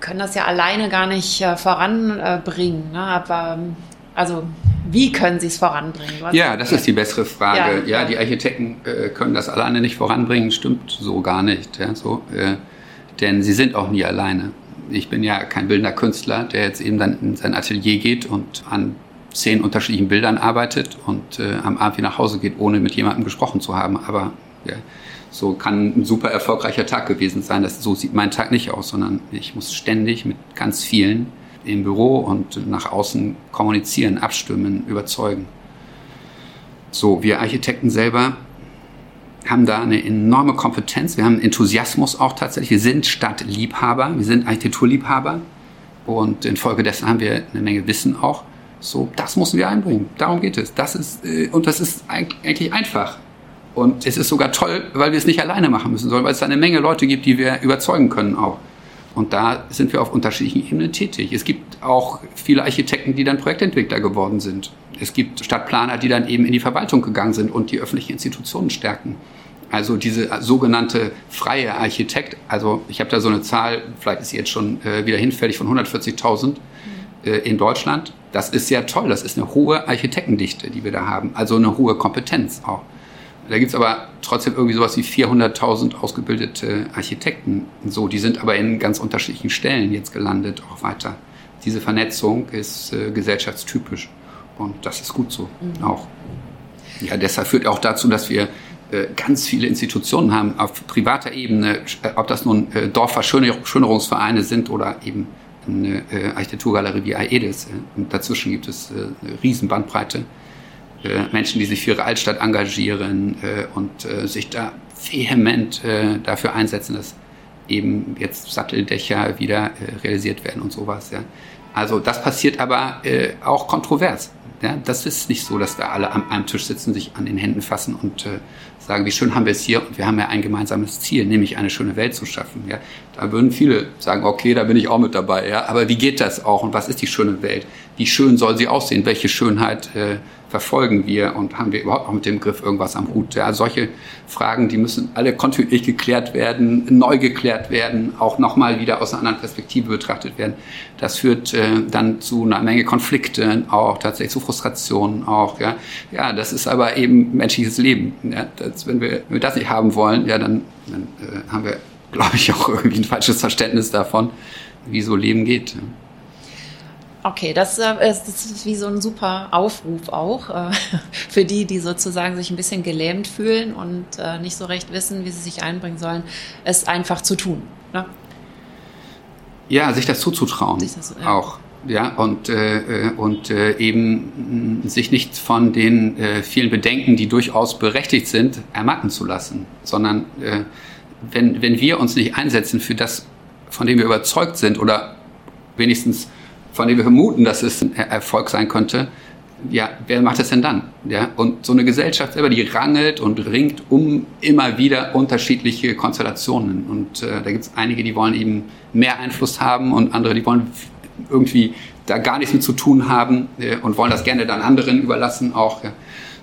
können das ja alleine gar nicht äh, voranbringen. Ne? Aber ähm, also wie können sie es voranbringen? Ja, das ist die bessere Frage. Ja, ja die Architekten äh, können das alleine nicht voranbringen, stimmt so gar nicht. Ja, so, äh, denn sie sind auch nie alleine. Ich bin ja kein bildender Künstler, der jetzt eben dann in sein Atelier geht und an zehn unterschiedlichen Bildern arbeitet und äh, am Abend wieder nach Hause geht, ohne mit jemandem gesprochen zu haben. Aber ja, so kann ein super erfolgreicher Tag gewesen sein. Das, so sieht mein Tag nicht aus, sondern ich muss ständig mit ganz vielen im Büro und nach außen kommunizieren, abstimmen, überzeugen. So, wir Architekten selber haben da eine enorme Kompetenz. Wir haben Enthusiasmus auch tatsächlich. Wir sind Stadtliebhaber, wir sind Architekturliebhaber und infolgedessen haben wir eine Menge Wissen auch. So, das müssen wir einbringen. Darum geht es. Das ist, äh, und das ist eigentlich einfach. Und es ist sogar toll, weil wir es nicht alleine machen müssen, sondern weil es eine Menge Leute gibt, die wir überzeugen können auch. Und da sind wir auf unterschiedlichen Ebenen tätig. Es gibt auch viele Architekten, die dann Projektentwickler geworden sind. Es gibt Stadtplaner, die dann eben in die Verwaltung gegangen sind und die öffentlichen Institutionen stärken. Also diese sogenannte freie Architekt, also ich habe da so eine Zahl, vielleicht ist sie jetzt schon äh, wieder hinfällig, von 140.000 äh, in Deutschland. Das ist sehr toll, das ist eine hohe Architektendichte, die wir da haben, also eine hohe Kompetenz auch. Da gibt es aber trotzdem irgendwie sowas wie 400.000 ausgebildete Architekten. So, die sind aber in ganz unterschiedlichen Stellen jetzt gelandet, auch weiter. Diese Vernetzung ist äh, gesellschaftstypisch und das ist gut so mhm. auch. Ja, deshalb führt auch dazu, dass wir äh, ganz viele Institutionen haben auf privater Ebene, äh, ob das nun äh, Dorfverschönerungsvereine sind oder eben eine äh, Architekturgalerie wie AEDES. Und dazwischen gibt es äh, eine Riesenbandbreite. Äh, Menschen, die sich für ihre Altstadt engagieren äh, und äh, sich da vehement dafür einsetzen, dass eben jetzt Satteldächer wieder realisiert werden und sowas. Ja. Also das passiert aber auch kontrovers. Ja. Das ist nicht so, dass da alle am einem Tisch sitzen, sich an den Händen fassen und sagen, wie schön haben wir es hier und wir haben ja ein gemeinsames Ziel, nämlich eine schöne Welt zu schaffen. Ja. Da würden viele sagen, okay, da bin ich auch mit dabei. Ja. Aber wie geht das auch und was ist die schöne Welt? Wie schön soll sie aussehen? Welche Schönheit äh, verfolgen wir und haben wir überhaupt noch mit dem Griff irgendwas am Hut? Ja, solche Fragen, die müssen alle kontinuierlich geklärt werden, neu geklärt werden, auch nochmal wieder aus einer anderen Perspektive betrachtet werden. Das führt äh, dann zu einer Menge Konflikten, auch tatsächlich zu Frustrationen auch. Ja, ja das ist aber eben menschliches Leben. Ja, das, wenn, wir, wenn wir das nicht haben wollen, ja, dann, dann äh, haben wir, glaube ich, auch irgendwie ein falsches Verständnis davon, wie so Leben geht. Okay, das, äh, das, ist wie so ein super Aufruf auch äh, für die, die sozusagen sich ein bisschen gelähmt fühlen und äh, nicht so recht wissen, wie sie sich einbringen sollen, es einfach zu tun. Ne? Ja, sich das zuzutrauen. Sich das, ja. Auch. Ja, und, äh, und äh, eben sich nicht von den vielen Bedenken, die durchaus berechtigt sind, ermatten zu lassen, sondern wenn, wenn wir uns nicht einsetzen für das, von dem wir überzeugt sind oder wenigstens von dem wir vermuten, dass es ein Erfolg sein könnte, ja, wer macht das denn dann? Ja, und so eine Gesellschaft selber, die rangelt und ringt um immer wieder unterschiedliche Konstellationen. Und äh, da gibt es einige, die wollen eben mehr Einfluss haben und andere, die wollen irgendwie da gar nichts mit zu tun haben äh, und wollen das gerne dann anderen überlassen auch. Ja.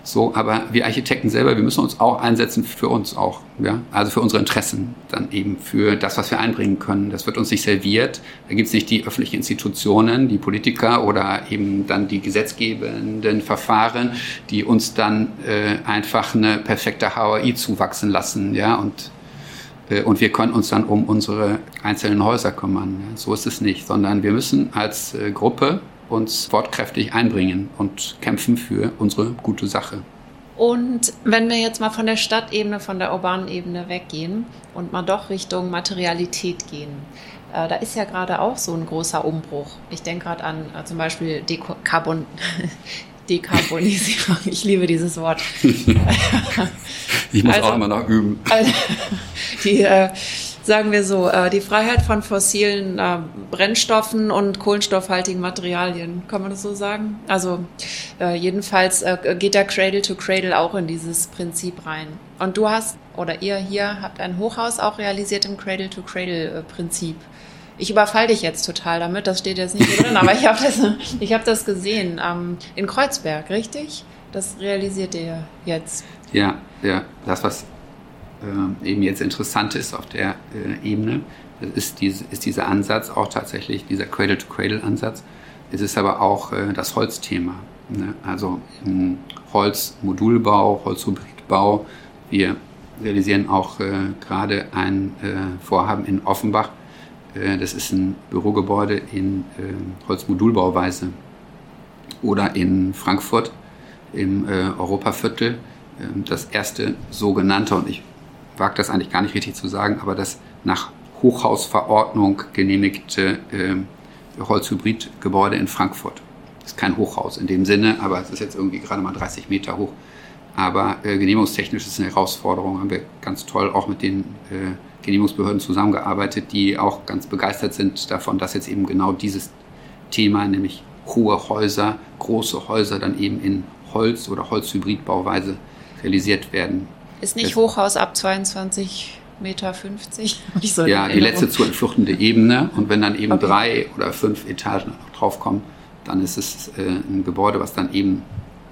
So, aber wir Architekten selber, wir müssen uns auch einsetzen für uns auch, ja, also für unsere Interessen, dann eben für das, was wir einbringen können. Das wird uns nicht serviert. Da gibt es nicht die öffentlichen Institutionen, die Politiker oder eben dann die gesetzgebenden Verfahren, die uns dann äh, einfach eine perfekte HAI zuwachsen lassen, ja, und äh, und wir können uns dann um unsere einzelnen Häuser kümmern. Ja. So ist es nicht, sondern wir müssen als äh, Gruppe uns wortkräftig einbringen und kämpfen für unsere gute Sache. Und wenn wir jetzt mal von der Stadtebene, von der urbanen Ebene weggehen und mal doch Richtung Materialität gehen, äh, da ist ja gerade auch so ein großer Umbruch. Ich denke gerade an äh, zum Beispiel Dekarbon Dekarbonisierung. Ich liebe dieses Wort. ich muss also, auch immer noch üben. Also, die, äh, sagen wir so, äh, die Freiheit von fossilen äh, Brennstoffen und kohlenstoffhaltigen Materialien, kann man das so sagen? Also äh, jedenfalls geht der Cradle to Cradle auch in dieses Prinzip rein. Und du hast, oder ihr hier habt ein Hochhaus auch realisiert im Cradle to Cradle Prinzip. Ich überfall dich jetzt total damit, das steht jetzt nicht drin, aber ich habe das, hab das gesehen ähm, in Kreuzberg, richtig? Das realisiert ihr jetzt. Ja, ja, das, was äh, eben jetzt interessant ist auf der äh, Ebene, ist, diese, ist dieser Ansatz auch tatsächlich, dieser Cradle-to-Cradle-Ansatz. Es ist aber auch äh, das Holzthema. Ne? Also im Holzmodulbau, Holzhybridbau. Wir realisieren auch äh, gerade ein äh, Vorhaben in Offenbach. Äh, das ist ein Bürogebäude in Holzmodulbauweise. Oder in Frankfurt im Europaviertel ähm, das erste sogenannte, und ich wage das eigentlich gar nicht richtig zu sagen, aber das nach Hochhausverordnung genehmigte äh, Holzhybridgebäude in Frankfurt. Ist kein Hochhaus in dem Sinne, aber es ist jetzt irgendwie gerade mal 30 Meter hoch. Aber äh, genehmigungstechnisch ist es eine Herausforderung. Haben wir ganz toll auch mit den äh, Genehmigungsbehörden zusammengearbeitet, die auch ganz begeistert sind davon, dass jetzt eben genau dieses Thema, nämlich hohe Häuser, große Häuser dann eben in Holz- oder Holzhybridbauweise realisiert werden. Ist nicht Hochhaus ab 22 Meter 50? So ja, die letzte zu entfluchtende Ebene. Und wenn dann eben okay. drei oder fünf Etagen draufkommen, dann ist es äh, ein Gebäude, was dann eben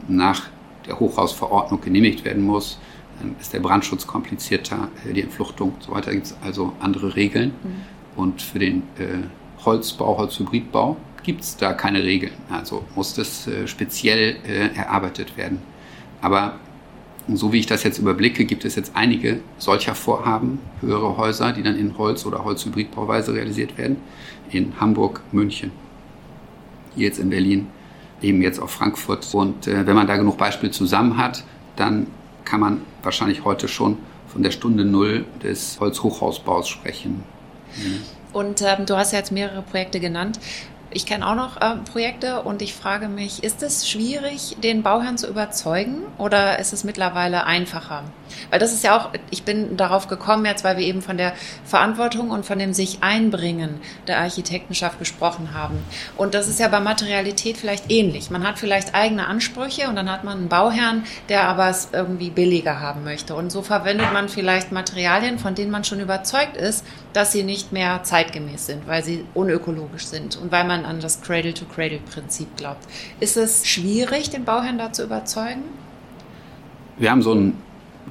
nach der Hochhausverordnung genehmigt werden muss. Dann ist der Brandschutz komplizierter, äh, die Entfluchtung und so weiter. gibt es also andere Regeln. Mhm. Und für den äh, Holzbau, Holzhybridbau gibt es da keine Regeln. Also muss das äh, speziell äh, erarbeitet werden. Aber und so wie ich das jetzt überblicke, gibt es jetzt einige solcher Vorhaben, höhere Häuser, die dann in Holz- oder Holzhybridbauweise realisiert werden. In Hamburg, München, jetzt in Berlin, eben jetzt auch Frankfurt. Und äh, wenn man da genug Beispiele zusammen hat, dann kann man wahrscheinlich heute schon von der Stunde Null des Holzhochhausbaus sprechen. Mhm. Und ähm, du hast ja jetzt mehrere Projekte genannt. Ich kenne auch noch äh, Projekte und ich frage mich, ist es schwierig, den Bauherrn zu überzeugen oder ist es mittlerweile einfacher? Weil das ist ja auch, ich bin darauf gekommen jetzt, weil wir eben von der Verantwortung und von dem sich einbringen der Architektenschaft gesprochen haben. Und das ist ja bei Materialität vielleicht ähnlich. Man hat vielleicht eigene Ansprüche und dann hat man einen Bauherrn, der aber es irgendwie billiger haben möchte. Und so verwendet man vielleicht Materialien, von denen man schon überzeugt ist, dass sie nicht mehr zeitgemäß sind, weil sie unökologisch sind und weil man an das Cradle-to-Cradle-Prinzip glaubt. Ist es schwierig, den Bauherrn da zu überzeugen? Wir haben so einen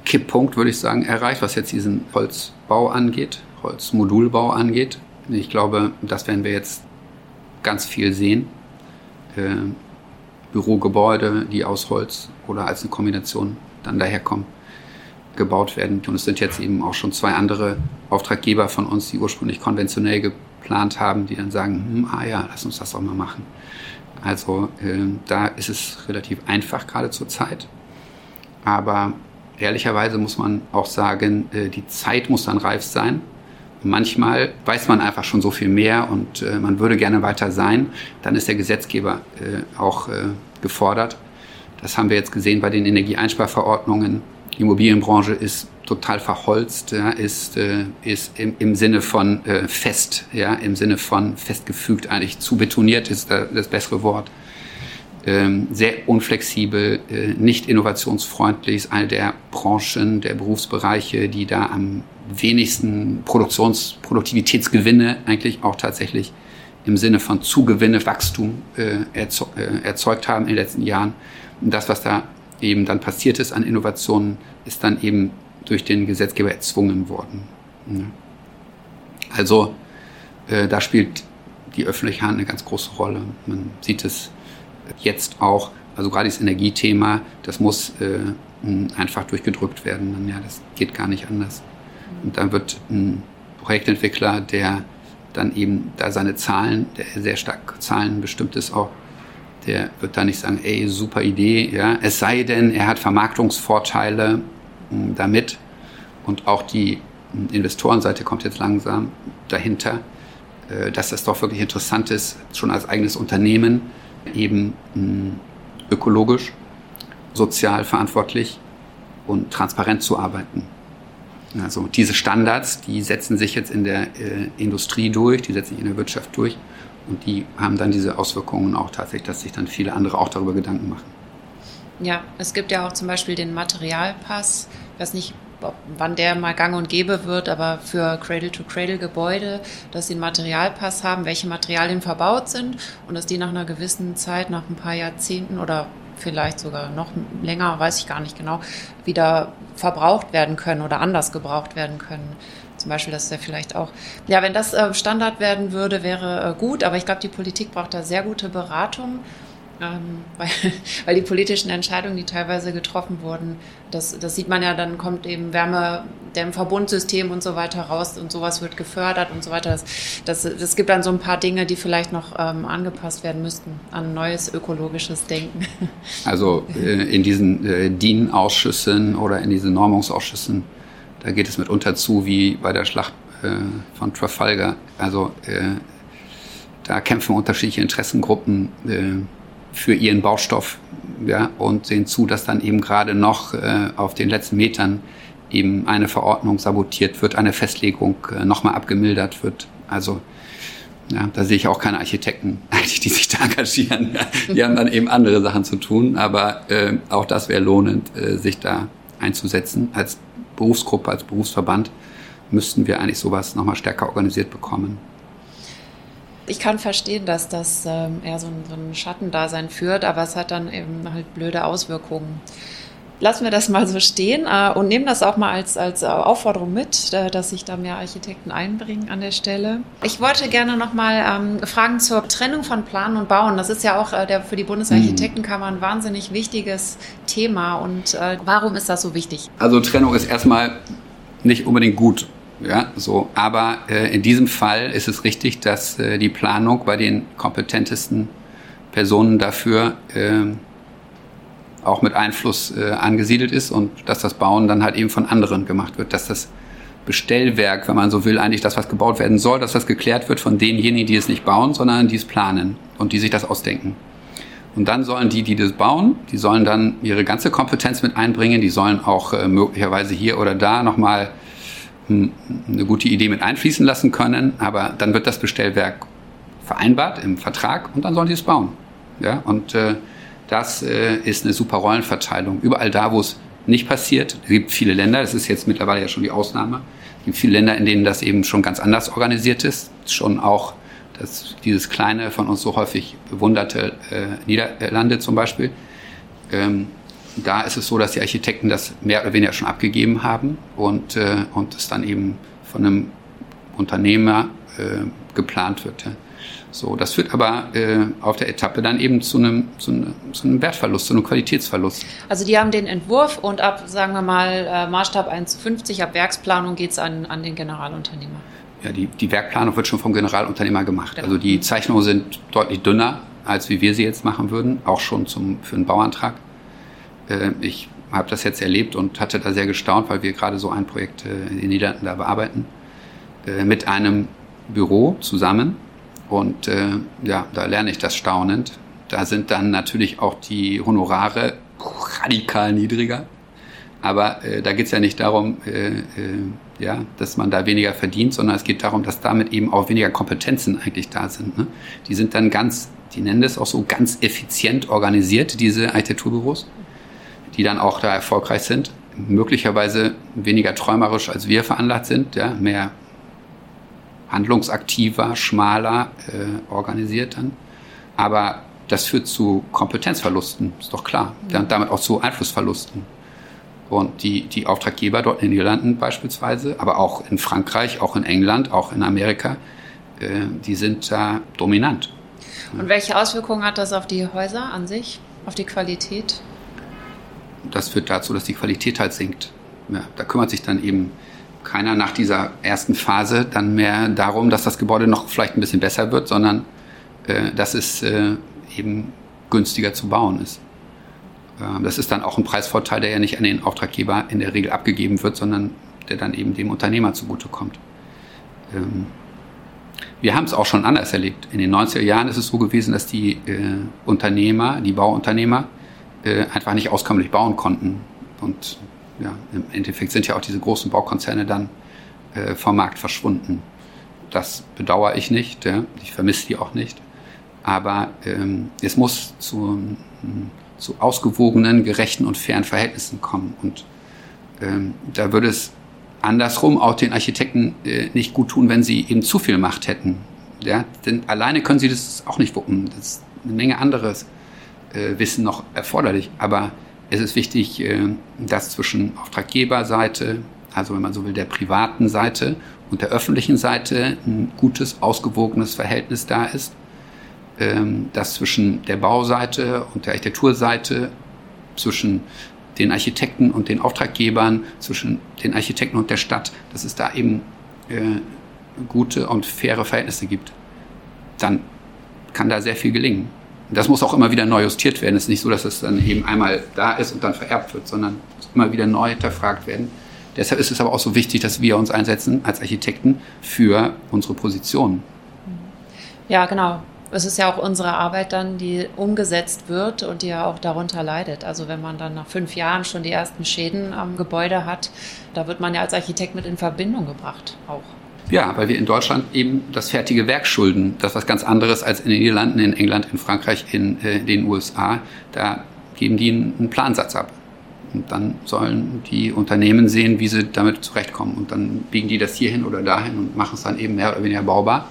Kipppunkt, würde ich sagen, erreicht, was jetzt diesen Holzbau angeht, Holzmodulbau angeht. Ich glaube, das werden wir jetzt ganz viel sehen. Äh, Bürogebäude, die aus Holz oder als eine Kombination dann daherkommen, gebaut werden. Und es sind jetzt eben auch schon zwei andere Auftraggeber von uns, die ursprünglich konventionell geplant haben, die dann sagen, hm, ah ja, lass uns das doch mal machen. Also äh, da ist es relativ einfach gerade zur Zeit. Aber ehrlicherweise muss man auch sagen, äh, die Zeit muss dann reif sein. manchmal weiß man einfach schon so viel mehr und äh, man würde gerne weiter sein. Dann ist der Gesetzgeber äh, auch äh, gefordert. Das haben wir jetzt gesehen bei den Energieeinsparverordnungen. Die Immobilienbranche ist total verholzt, ja, ist, äh, ist im, im Sinne von äh, fest, ja, im Sinne von festgefügt, eigentlich zu betoniert ist das bessere Wort. Ähm, sehr unflexibel, äh, nicht innovationsfreundlich, ist eine der Branchen, der Berufsbereiche, die da am wenigsten Produktions-, Produktivitätsgewinne eigentlich auch tatsächlich im Sinne von Zugewinne, Wachstum äh, erzeugt, äh, erzeugt haben in den letzten Jahren. Und das, was da eben dann passiert ist an Innovationen, ist dann eben durch den Gesetzgeber erzwungen worden. Also da spielt die öffentliche Hand eine ganz große Rolle. Man sieht es jetzt auch, also gerade das Energiethema, das muss äh, einfach durchgedrückt werden. Ja, das geht gar nicht anders. Und dann wird ein Projektentwickler, der dann eben da seine Zahlen, der sehr stark Zahlen bestimmt ist auch, der wird da nicht sagen, ey, super Idee, ja. Es sei denn, er hat Vermarktungsvorteile hm, damit und auch die hm, Investorenseite kommt jetzt langsam dahinter, äh, dass das doch wirklich interessant ist, schon als eigenes Unternehmen eben hm, ökologisch, sozial verantwortlich und transparent zu arbeiten. Also diese Standards, die setzen sich jetzt in der äh, Industrie durch, die setzen sich in der Wirtschaft durch und die haben dann diese Auswirkungen auch tatsächlich, dass sich dann viele andere auch darüber Gedanken machen. Ja, es gibt ja auch zum Beispiel den Materialpass. Weiß nicht, ob, wann der mal gang und gäbe wird, aber für Cradle-to-Cradle-Gebäude, dass sie einen Materialpass haben, welche Materialien verbaut sind und dass die nach einer gewissen Zeit, nach ein paar Jahrzehnten oder vielleicht sogar noch länger, weiß ich gar nicht genau, wieder verbraucht werden können oder anders gebraucht werden können. Zum Beispiel, dass der vielleicht auch, ja, wenn das äh, Standard werden würde, wäre äh, gut, aber ich glaube, die Politik braucht da sehr gute Beratung ähm, weil, weil die politischen Entscheidungen, die teilweise getroffen wurden, das, das sieht man ja, dann kommt eben Wärme, dem Verbundsystem und so weiter raus und sowas wird gefördert und so weiter. Das, das, das gibt dann so ein paar Dinge, die vielleicht noch ähm, angepasst werden müssten an neues ökologisches Denken. Also äh, in diesen äh, DIN-Ausschüssen oder in diesen Normungsausschüssen, da geht es mitunter zu wie bei der Schlacht äh, von Trafalgar. Also äh, da kämpfen unterschiedliche Interessengruppen äh, für ihren Baustoff ja, und sehen zu, dass dann eben gerade noch äh, auf den letzten Metern eben eine Verordnung sabotiert wird, eine Festlegung äh, nochmal abgemildert wird. Also ja, da sehe ich auch keine Architekten, eigentlich, die sich da engagieren. Die haben dann eben andere Sachen zu tun, aber äh, auch das wäre lohnend, äh, sich da einzusetzen. Als Berufsgruppe, als Berufsverband müssten wir eigentlich sowas nochmal stärker organisiert bekommen ich kann verstehen, dass das ähm, eher so ein, so ein Schattendasein führt, aber es hat dann eben halt blöde Auswirkungen. Lassen wir das mal so stehen äh, und nehmen das auch mal als, als Aufforderung mit, äh, dass sich da mehr Architekten einbringen an der Stelle. Ich wollte gerne noch mal ähm, fragen zur Trennung von Planen und Bauen. Das ist ja auch äh, der, für die Bundesarchitektenkammer ein wahnsinnig wichtiges Thema. Und äh, warum ist das so wichtig? Also Trennung ist erstmal nicht unbedingt gut. Ja, so. Aber äh, in diesem Fall ist es richtig, dass äh, die Planung bei den kompetentesten Personen dafür äh, auch mit Einfluss äh, angesiedelt ist und dass das Bauen dann halt eben von anderen gemacht wird, dass das Bestellwerk, wenn man so will, eigentlich das, was gebaut werden soll, dass das geklärt wird von denjenigen, die es nicht bauen, sondern die es planen und die sich das ausdenken. Und dann sollen die, die das bauen, die sollen dann ihre ganze Kompetenz mit einbringen, die sollen auch äh, möglicherweise hier oder da nochmal eine gute Idee mit einfließen lassen können, aber dann wird das Bestellwerk vereinbart im Vertrag und dann sollen sie es bauen. Ja? Und äh, das äh, ist eine super Rollenverteilung. Überall da, wo es nicht passiert, es gibt viele Länder, das ist jetzt mittlerweile ja schon die Ausnahme, es gibt viele Länder, in denen das eben schon ganz anders organisiert ist, schon auch das, dieses kleine, von uns so häufig bewunderte äh, Niederlande zum Beispiel. Ähm, da ist es so, dass die Architekten das mehr oder weniger schon abgegeben haben und, äh, und es dann eben von einem Unternehmer äh, geplant wird. So, das führt aber äh, auf der Etappe dann eben zu einem, zu, einem, zu einem Wertverlust, zu einem Qualitätsverlust. Also die haben den Entwurf und ab, sagen wir mal, äh, Maßstab 1 zu 50, ab Werksplanung geht es an, an den Generalunternehmer. Ja, die, die Werkplanung wird schon vom Generalunternehmer gemacht. Genau. Also die Zeichnungen sind deutlich dünner, als wie wir sie jetzt machen würden, auch schon zum, für einen Bauantrag. Äh, ich habe das jetzt erlebt und hatte da sehr gestaunt, weil wir gerade so ein Projekt äh, in den Niederlanden da bearbeiten, äh, mit einem Büro zusammen. Und ja, da lerne ich das staunend. Da sind dann natürlich auch die Honorare radikal niedriger. Aber äh, da geht es ja nicht darum, äh, äh, ja, dass man da weniger verdient, sondern es geht darum, dass damit eben auch weniger Kompetenzen eigentlich da sind. Ne? Die sind dann ganz, die nennen das auch so ganz effizient organisiert, diese Architekturbüros die dann auch da erfolgreich sind, möglicherweise weniger träumerisch als wir veranlagt sind, ja, mehr handlungsaktiver, schmaler äh, organisiert dann. Aber das führt zu Kompetenzverlusten, ist doch klar. Ja, und damit auch zu Einflussverlusten. Und die, die Auftraggeber dort in den Niederlanden beispielsweise, aber auch in Frankreich, auch in England, auch in Amerika, äh, die sind da dominant. Und welche Auswirkungen hat das auf die Häuser an sich, auf die Qualität? Das führt dazu, dass die Qualität halt sinkt. Ja, da kümmert sich dann eben keiner nach dieser ersten Phase dann mehr darum, dass das Gebäude noch vielleicht ein bisschen besser wird, sondern äh, dass es äh, eben günstiger zu bauen ist. Äh, das ist dann auch ein Preisvorteil, der ja nicht an den Auftraggeber in der Regel abgegeben wird, sondern der dann eben dem Unternehmer zugutekommt. Ähm, wir haben es auch schon anders erlebt. In den 90er Jahren ist es so gewesen, dass die äh, Unternehmer, die Bauunternehmer, äh, einfach nicht auskömmlich bauen konnten. Und ja, im Endeffekt sind ja auch diese großen Baukonzerne dann äh, vom Markt verschwunden. Das bedauere ich nicht, ja, ich vermisse die auch nicht. Aber ähm, es muss zu, zu ausgewogenen, gerechten und fairen Verhältnissen kommen. Und ähm, da würde es andersrum auch den Architekten äh, nicht gut tun, wenn sie eben zu viel Macht hätten. Ja? Denn alleine können sie das auch nicht wuppen. Das ist eine Menge anderes äh, Wissen noch erforderlich. Aber es ist wichtig, äh, dass zwischen Auftraggeberseite, also wenn man so will, der privaten Seite und der öffentlichen Seite ein gutes, ausgewogenes Verhältnis da ist. Ähm, dass zwischen der Bauseite und der Architekturseite, zwischen den Architekten und den Auftraggebern, zwischen den Architekten und der Stadt, dass es da eben äh, gute und faire Verhältnisse gibt, dann kann da sehr viel gelingen. Das muss auch immer wieder neu justiert werden. Es ist nicht so, dass es dann eben einmal da ist und dann vererbt wird, sondern es muss immer wieder neu hinterfragt werden. Deshalb ist es aber auch so wichtig, dass wir uns einsetzen als Architekten für unsere Positionen. Ja, genau es ist ja auch unsere Arbeit dann, die umgesetzt wird und die ja auch darunter leidet. Also wenn man dann nach fünf Jahren schon die ersten Schäden am Gebäude hat, da wird man ja als Architekt mit in Verbindung gebracht auch. Ja, weil wir in Deutschland eben das fertige Werk schulden. Das ist was ganz anderes als in den Niederlanden, in England, in Frankreich, in äh, den USA. Da geben die einen, Plansatz ab. Und dann sollen die Unternehmen sehen, wie sie damit zurechtkommen. Und dann biegen die das hierhin oder dahin und machen es dann eben mehr oder weniger baubar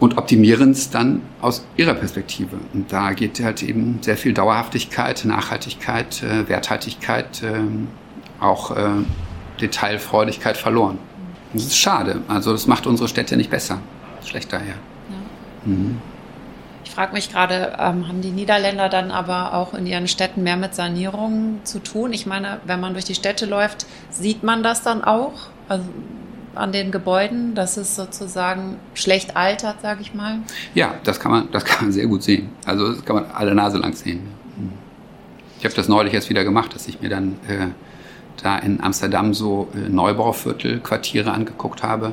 und optimieren es dann aus ihrer Perspektive. Und da geht halt eben sehr viel Dauerhaftigkeit, Nachhaltigkeit, äh, Werthaltigkeit, äh, auch äh, Detailfreudigkeit verloren. Das ist schade. Also das macht unsere Städte nicht besser. Schlechter her. Ja. Mhm. Ich frage mich gerade, ähm, haben die Niederländer dann aber auch in ihren Städten mehr mit Sanierungen zu tun? Ich meine, wenn man durch die Städte läuft, sieht man das dann auch? Also an den Gebäuden, dass es sozusagen schlecht altert, sage ich mal? Ja, das kann man, das kann man sehr gut sehen. Also das kann man alle Nase lang sehen. Ich habe das neulich jetzt wieder gemacht, dass ich mir dann äh, da in Amsterdam so äh, Neubauviertel, Quartiere angeguckt habe,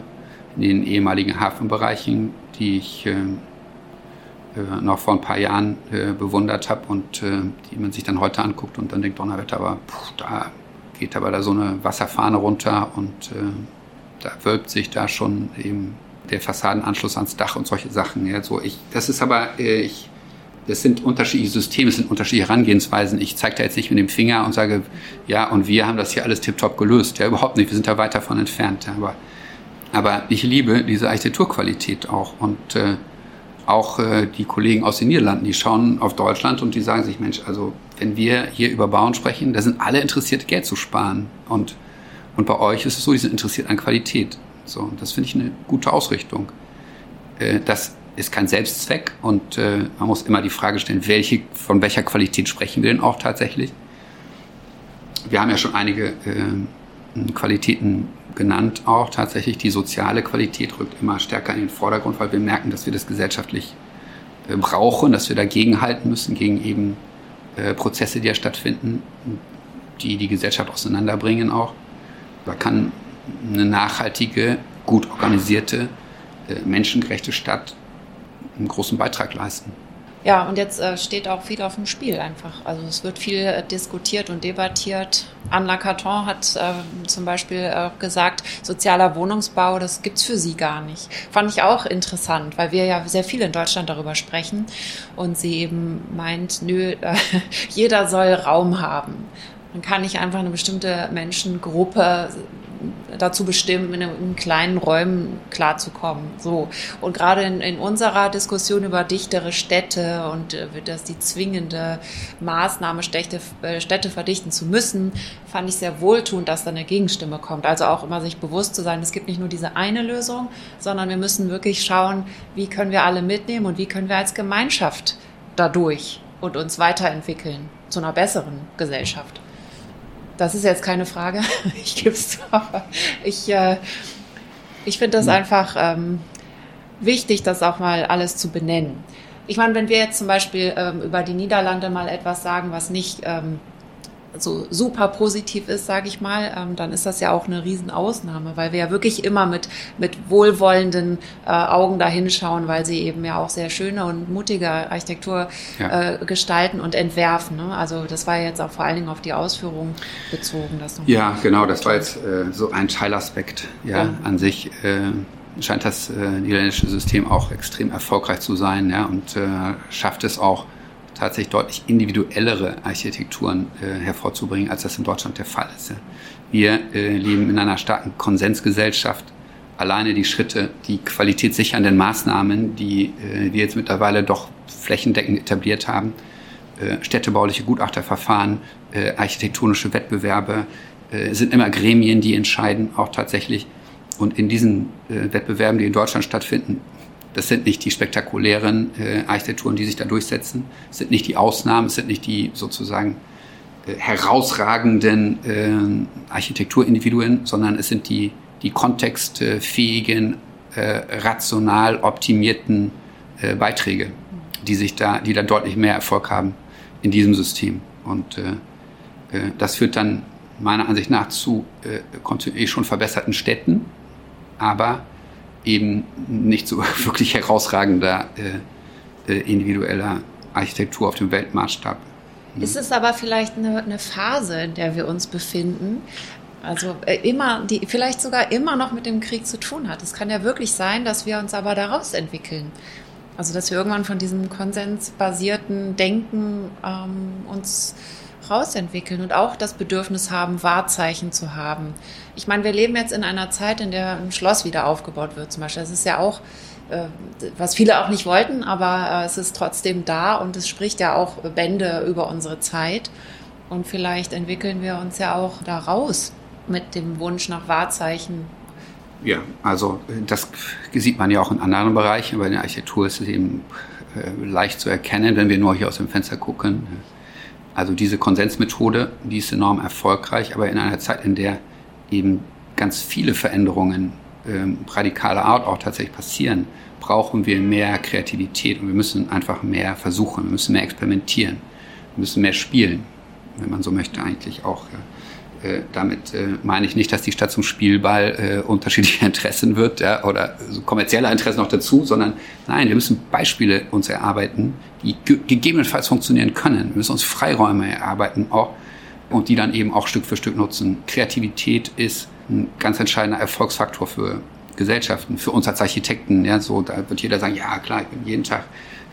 in den ehemaligen Hafenbereichen, die ich äh, äh noch vor ein paar Jahren äh, bewundert habe und äh, die man sich dann heute anguckt und dann denkt, Donnerwetter, aber puh, da geht aber da so eine Wasserfahne runter und da wölbt sich da schon eben der Fassadenanschluss ans Dach und solche Sachen. Ja, so ich, das ist aber, äh, ich, das sind unterschiedliche Systeme, es sind unterschiedliche Herangehensweisen. Ich zeige da jetzt nicht mit dem Finger und sage, ja, und wir haben das hier alles tiptop gelöst. Ja, überhaupt nicht. Wir sind da weit davon entfernt. Aber, aber ich liebe diese Architekturqualität auch. Und äh, auch äh, die Kollegen aus den Niederlanden, die schauen auf Deutschland und die sagen sich, Mensch, also wenn wir hier über Bauen sprechen, da sind alle interessiert, Geld zu sparen. Und und bei euch ist es so, die sind interessiert an Qualität. So, das finde ich eine gute Ausrichtung. Äh, das ist kein Selbstzweck und äh, man muss immer die Frage stellen, welche, von welcher Qualität sprechen wir denn auch tatsächlich? Wir haben ja schon einige äh, Qualitäten genannt, auch tatsächlich. Die soziale Qualität rückt immer stärker in den Vordergrund, weil wir merken, dass wir das gesellschaftlich brauchen, dass wir dagegen halten müssen, gegen eben Prozesse, die ja stattfinden, die die Gesellschaft auseinanderbringen auch. Da kann eine nachhaltige, gut organisierte, äh, menschengerechte Stadt einen großen Beitrag leisten. Ja, und jetzt äh, steht auch viel auf dem Spiel einfach. Also es wird viel äh, diskutiert und debattiert. Anna Carton hat äh, zum Beispiel auch gesagt, sozialer Wohnungsbau, das gibt's für sie gar nicht. Fand ich auch interessant, weil wir ja sehr viel in Deutschland darüber sprechen. Und sie eben meint, nö, jeder soll Raum haben. Man kann nicht einfach eine bestimmte Menschengruppe dazu bestimmen, in, in kleinen Räumen klarzukommen. So. Und gerade in, in, unserer Diskussion über dichtere Städte und äh, dass die zwingende Maßnahme, Städte, äh, Städte verdichten zu müssen, fand ich sehr wohltuend, dass da eine Gegenstimme kommt. Also auch immer sich bewusst zu sein, es gibt nicht nur diese eine Lösung, sondern wir müssen wirklich schauen, wie können wir alle mitnehmen und wie können wir als Gemeinschaft dadurch und uns weiterentwickeln zu einer besseren Gesellschaft. Das ist jetzt keine Frage, ich gebe es zu, aber ich, äh, ich finde das ja. einfach ähm, wichtig, das auch mal alles zu benennen. Ich meine, wenn wir jetzt zum Beispiel ähm, über die Niederlande mal etwas sagen, was nicht ähm, so super positiv ist, sage ich mal, ähm, dann ist das ja auch eine Riesenausnahme, weil wir ja wirklich immer mit, mit wohlwollenden äh, Augen da hinschauen, weil sie eben ja auch sehr schöne und mutige Architektur ja. äh, gestalten und entwerfen. Ne? Also das war jetzt auch vor allen Dingen auf die Ausführung bezogen. Das ja, genau, das war jetzt äh, so ein Teilaspekt ja, ja. an sich. Äh, scheint das äh, niederländische System auch extrem erfolgreich zu sein ja, und äh, schafft es auch, tatsächlich deutlich individuellere Architekturen äh, hervorzubringen, als das in Deutschland der Fall ist. Wir äh, leben in einer starken Konsensgesellschaft. Alleine die Schritte, die qualitätssichernden Maßnahmen, die äh, wir jetzt mittlerweile doch flächendeckend etabliert haben, äh, städtebauliche Gutachterverfahren, äh, architektonische Wettbewerbe, äh, sind immer Gremien, die entscheiden, auch tatsächlich. Und in diesen Wettbewerben, die in Deutschland stattfinden, das sind nicht die spektakulären äh, Architekturen, die sich da durchsetzen. Es sind nicht die Ausnahmen, es sind nicht die sozusagen äh, herausragenden äh, Architekturindividuen, sondern es sind die, die kontextfähigen, äh, rational optimierten äh, Beiträge, die sich da, die da deutlich mehr Erfolg haben in diesem System. Und äh, das führt dann meiner Ansicht nach zu kontinuierlich schon verbesserten Städten, aber eben nicht so wirklich herausragender äh, äh, individueller Architektur auf dem Weltmaßstab. Mhm. Ist es aber vielleicht eine, eine Phase, in der wir uns befinden, also äh, immer, die vielleicht sogar immer noch mit dem Krieg zu tun hat. Es kann ja wirklich sein, dass wir uns aber daraus entwickeln. Also dass wir irgendwann von diesem konsensbasierten Denken ähm, uns rausentwickeln und auch das Bedürfnis haben, Wahrzeichen zu haben. Ich meine, wir leben jetzt in einer Zeit, in der ein Schloss wieder aufgebaut wird zum Beispiel. Das ist ja auch, äh, was viele auch nicht wollten, aber äh, es ist trotzdem da und es spricht ja auch Bände über unsere Zeit. Und vielleicht entwickeln wir uns ja auch da raus mit dem Wunsch nach Wahrzeichen. Ja, also das sieht man ja auch in anderen Bereichen. Bei der Architektur ist es eben äh, leicht zu erkennen, wenn wir nur hier aus dem Fenster gucken. Also diese Konsensmethode, die ist enorm erfolgreich, aber in einer Zeit, in der eben ganz viele Veränderungen ähm, radikaler Art auch tatsächlich passieren, brauchen wir mehr Kreativität und wir müssen einfach mehr versuchen, wir müssen mehr experimentieren, wir müssen mehr spielen, wenn man so möchte eigentlich auch. Ja. Äh, damit äh, meine ich nicht, dass die Stadt zum Spielball äh, unterschiedlicher Interessen wird ja, oder so kommerzieller Interessen noch dazu, sondern nein, wir müssen Beispiele uns erarbeiten, die ge gegebenenfalls funktionieren können. Wir müssen uns Freiräume erarbeiten auch und die dann eben auch Stück für Stück nutzen. Kreativität ist ein ganz entscheidender Erfolgsfaktor für Gesellschaften, für uns als Architekten. Ja, so, da wird jeder sagen, ja klar, ich bin jeden Tag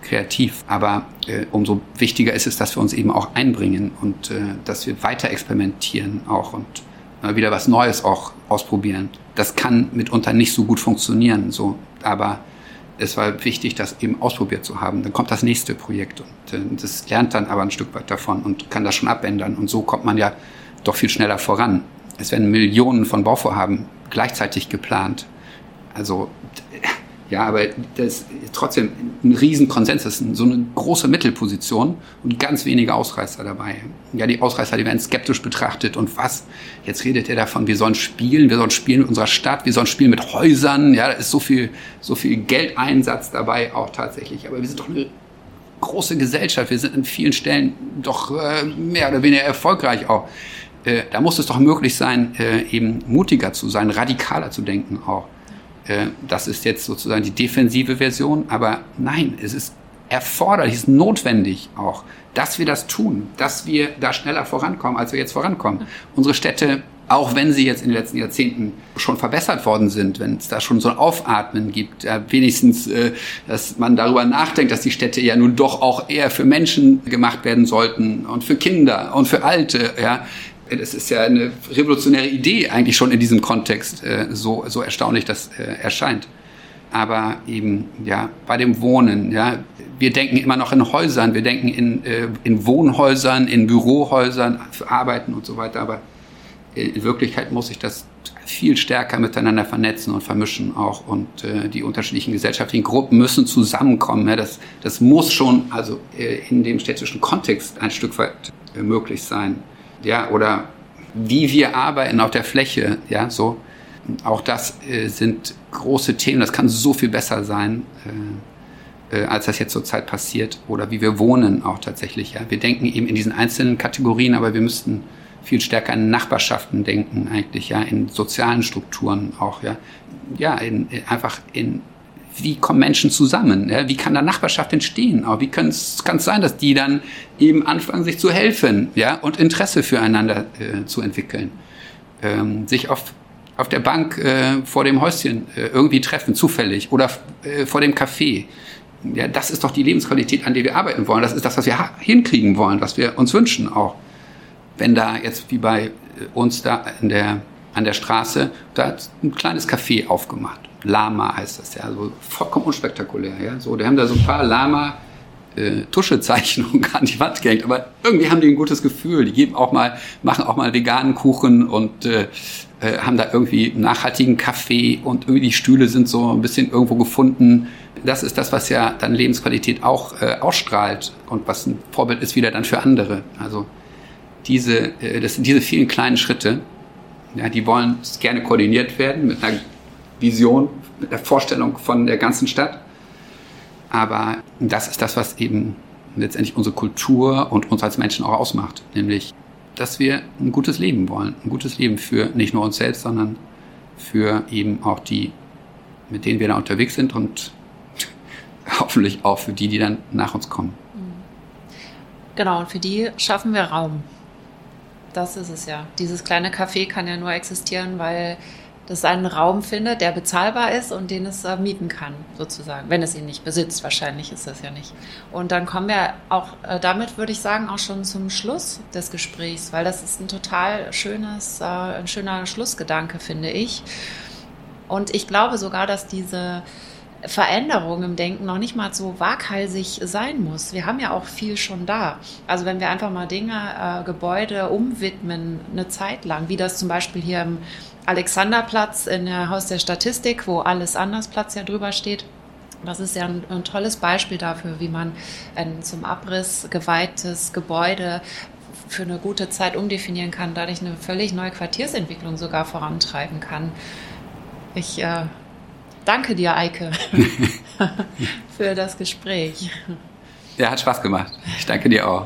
kreativ. Aber äh, umso wichtiger ist es, dass wir uns eben auch einbringen und äh, dass wir weiter experimentieren auch und äh, wieder was Neues auch ausprobieren. Das kann mitunter nicht so gut funktionieren, so, aber es war wichtig, das eben ausprobiert zu haben. Dann kommt das nächste Projekt und äh, das lernt dann aber ein Stück weit davon und kann das schon abändern. Und so kommt man ja doch viel schneller voran. Es werden Millionen von Bauvorhaben gleichzeitig geplant. Also ja, aber das ist trotzdem ein Riesenkonsens, das ist so eine große Mittelposition und ganz wenige Ausreißer dabei. Ja, die Ausreißer, die werden skeptisch betrachtet und was? Jetzt redet er davon, wir sollen spielen, wir sollen spielen mit unserer Stadt, wir sollen spielen mit Häusern, ja, da ist so viel, so viel Geldeinsatz dabei auch tatsächlich. Aber wir sind doch eine große Gesellschaft, wir sind in vielen Stellen doch äh, mehr oder weniger erfolgreich auch. Äh, da muss es doch möglich sein, äh, eben mutiger zu sein, radikaler zu denken auch. Äh, das ist jetzt sozusagen die defensive Version, aber nein, es ist erforderlich, es ist notwendig auch, dass wir das tun, dass wir da schneller vorankommen, als wir jetzt vorankommen. Unsere Städte, auch wenn sie jetzt in den letzten Jahrzehnten schon verbessert worden sind, wenn es da schon so ein Aufatmen gibt, ja, wenigstens, äh, dass man darüber nachdenkt, dass die Städte ja nun doch auch eher für Menschen gemacht werden sollten und für Kinder und für Alte, ja, das ist ja eine revolutionäre Idee eigentlich schon in diesem Kontext, äh, so, so erstaunlich das äh, erscheint. Aber eben, ja, bei dem Wohnen, ja, wir denken immer noch in Häusern, wir denken in, äh, in Wohnhäusern, in Bürohäusern, Arbeiten und so weiter, aber in Wirklichkeit muss sich das viel stärker miteinander vernetzen und vermischen auch und äh, die unterschiedlichen gesellschaftlichen Gruppen müssen zusammenkommen. Ja, das, das muss schon also äh, in dem städtischen Kontext ein Stück weit äh, möglich sein ja, oder wie wir arbeiten auf der Fläche, ja, so. Auch das äh, sind große Themen, das kann so viel besser sein. Äh, äh, als das jetzt zurzeit passiert oder wie wir wohnen auch tatsächlich. Ja. Wir denken eben in diesen einzelnen Kategorien, aber wir müssten viel stärker in Nachbarschaften denken eigentlich, ja, in sozialen Strukturen auch, ja, ja, in, einfach in wie kommen Menschen zusammen? Ja? Wie kann da Nachbarschaft entstehen? Auch wie kann es sein, dass die dann eben anfangen, sich zu helfen ja? und Interesse füreinander äh, zu entwickeln? Ähm, sich auf, auf der Bank äh, vor dem Häuschen äh, irgendwie treffen, zufällig, oder äh, vor dem Café. Ja, das ist doch die Lebensqualität, an der wir arbeiten wollen. Das ist das, was wir hinkriegen wollen, was wir uns wünschen auch wenn da jetzt wie bei uns da in der, an der Straße, da ein kleines Café aufgemacht. Lama heißt das ja, also vollkommen unspektakulär. Ja? So, die haben da so ein paar Lama äh, Tuschezeichnungen an die Wand gehängt, aber irgendwie haben die ein gutes Gefühl. Die geben auch mal, machen auch mal veganen Kuchen und äh, äh, haben da irgendwie nachhaltigen Kaffee und irgendwie die Stühle sind so ein bisschen irgendwo gefunden. Das ist das, was ja dann Lebensqualität auch äh, ausstrahlt und was ein Vorbild ist wieder dann für andere. Also diese, äh, das sind diese vielen kleinen Schritte, ja, die wollen gerne koordiniert werden mit einer Vision, mit einer Vorstellung von der ganzen Stadt. Aber das ist das, was eben letztendlich unsere Kultur und uns als Menschen auch ausmacht, nämlich, dass wir ein gutes Leben wollen, ein gutes Leben für nicht nur uns selbst, sondern für eben auch die, mit denen wir da unterwegs sind und hoffentlich auch für die, die dann nach uns kommen. Genau, und für die schaffen wir Raum. Das ist es ja. Dieses kleine Café kann ja nur existieren, weil das einen Raum findet, der bezahlbar ist und den es äh, mieten kann, sozusagen. Wenn es ihn nicht besitzt, wahrscheinlich ist das ja nicht. Und dann kommen wir auch, äh, damit würde ich sagen, auch schon zum Schluss des Gesprächs, weil das ist ein total schönes, äh, ein schöner Schlussgedanke, finde ich. Und ich glaube sogar, dass diese Veränderung im Denken noch nicht mal so waghalsig sein muss. Wir haben ja auch viel schon da. Also wenn wir einfach mal Dinge, äh, Gebäude umwidmen, eine Zeit lang, wie das zum Beispiel hier im Alexanderplatz in der Haus der Statistik, wo alles anders Platz ja drüber steht. Das ist ja ein, ein tolles Beispiel dafür, wie man ein zum Abriss geweihtes Gebäude für eine gute Zeit umdefinieren kann, dadurch eine völlig neue Quartiersentwicklung sogar vorantreiben kann. Ich äh, Danke dir, Eike, für das Gespräch. Ja, hat Spaß gemacht. Ich danke dir auch.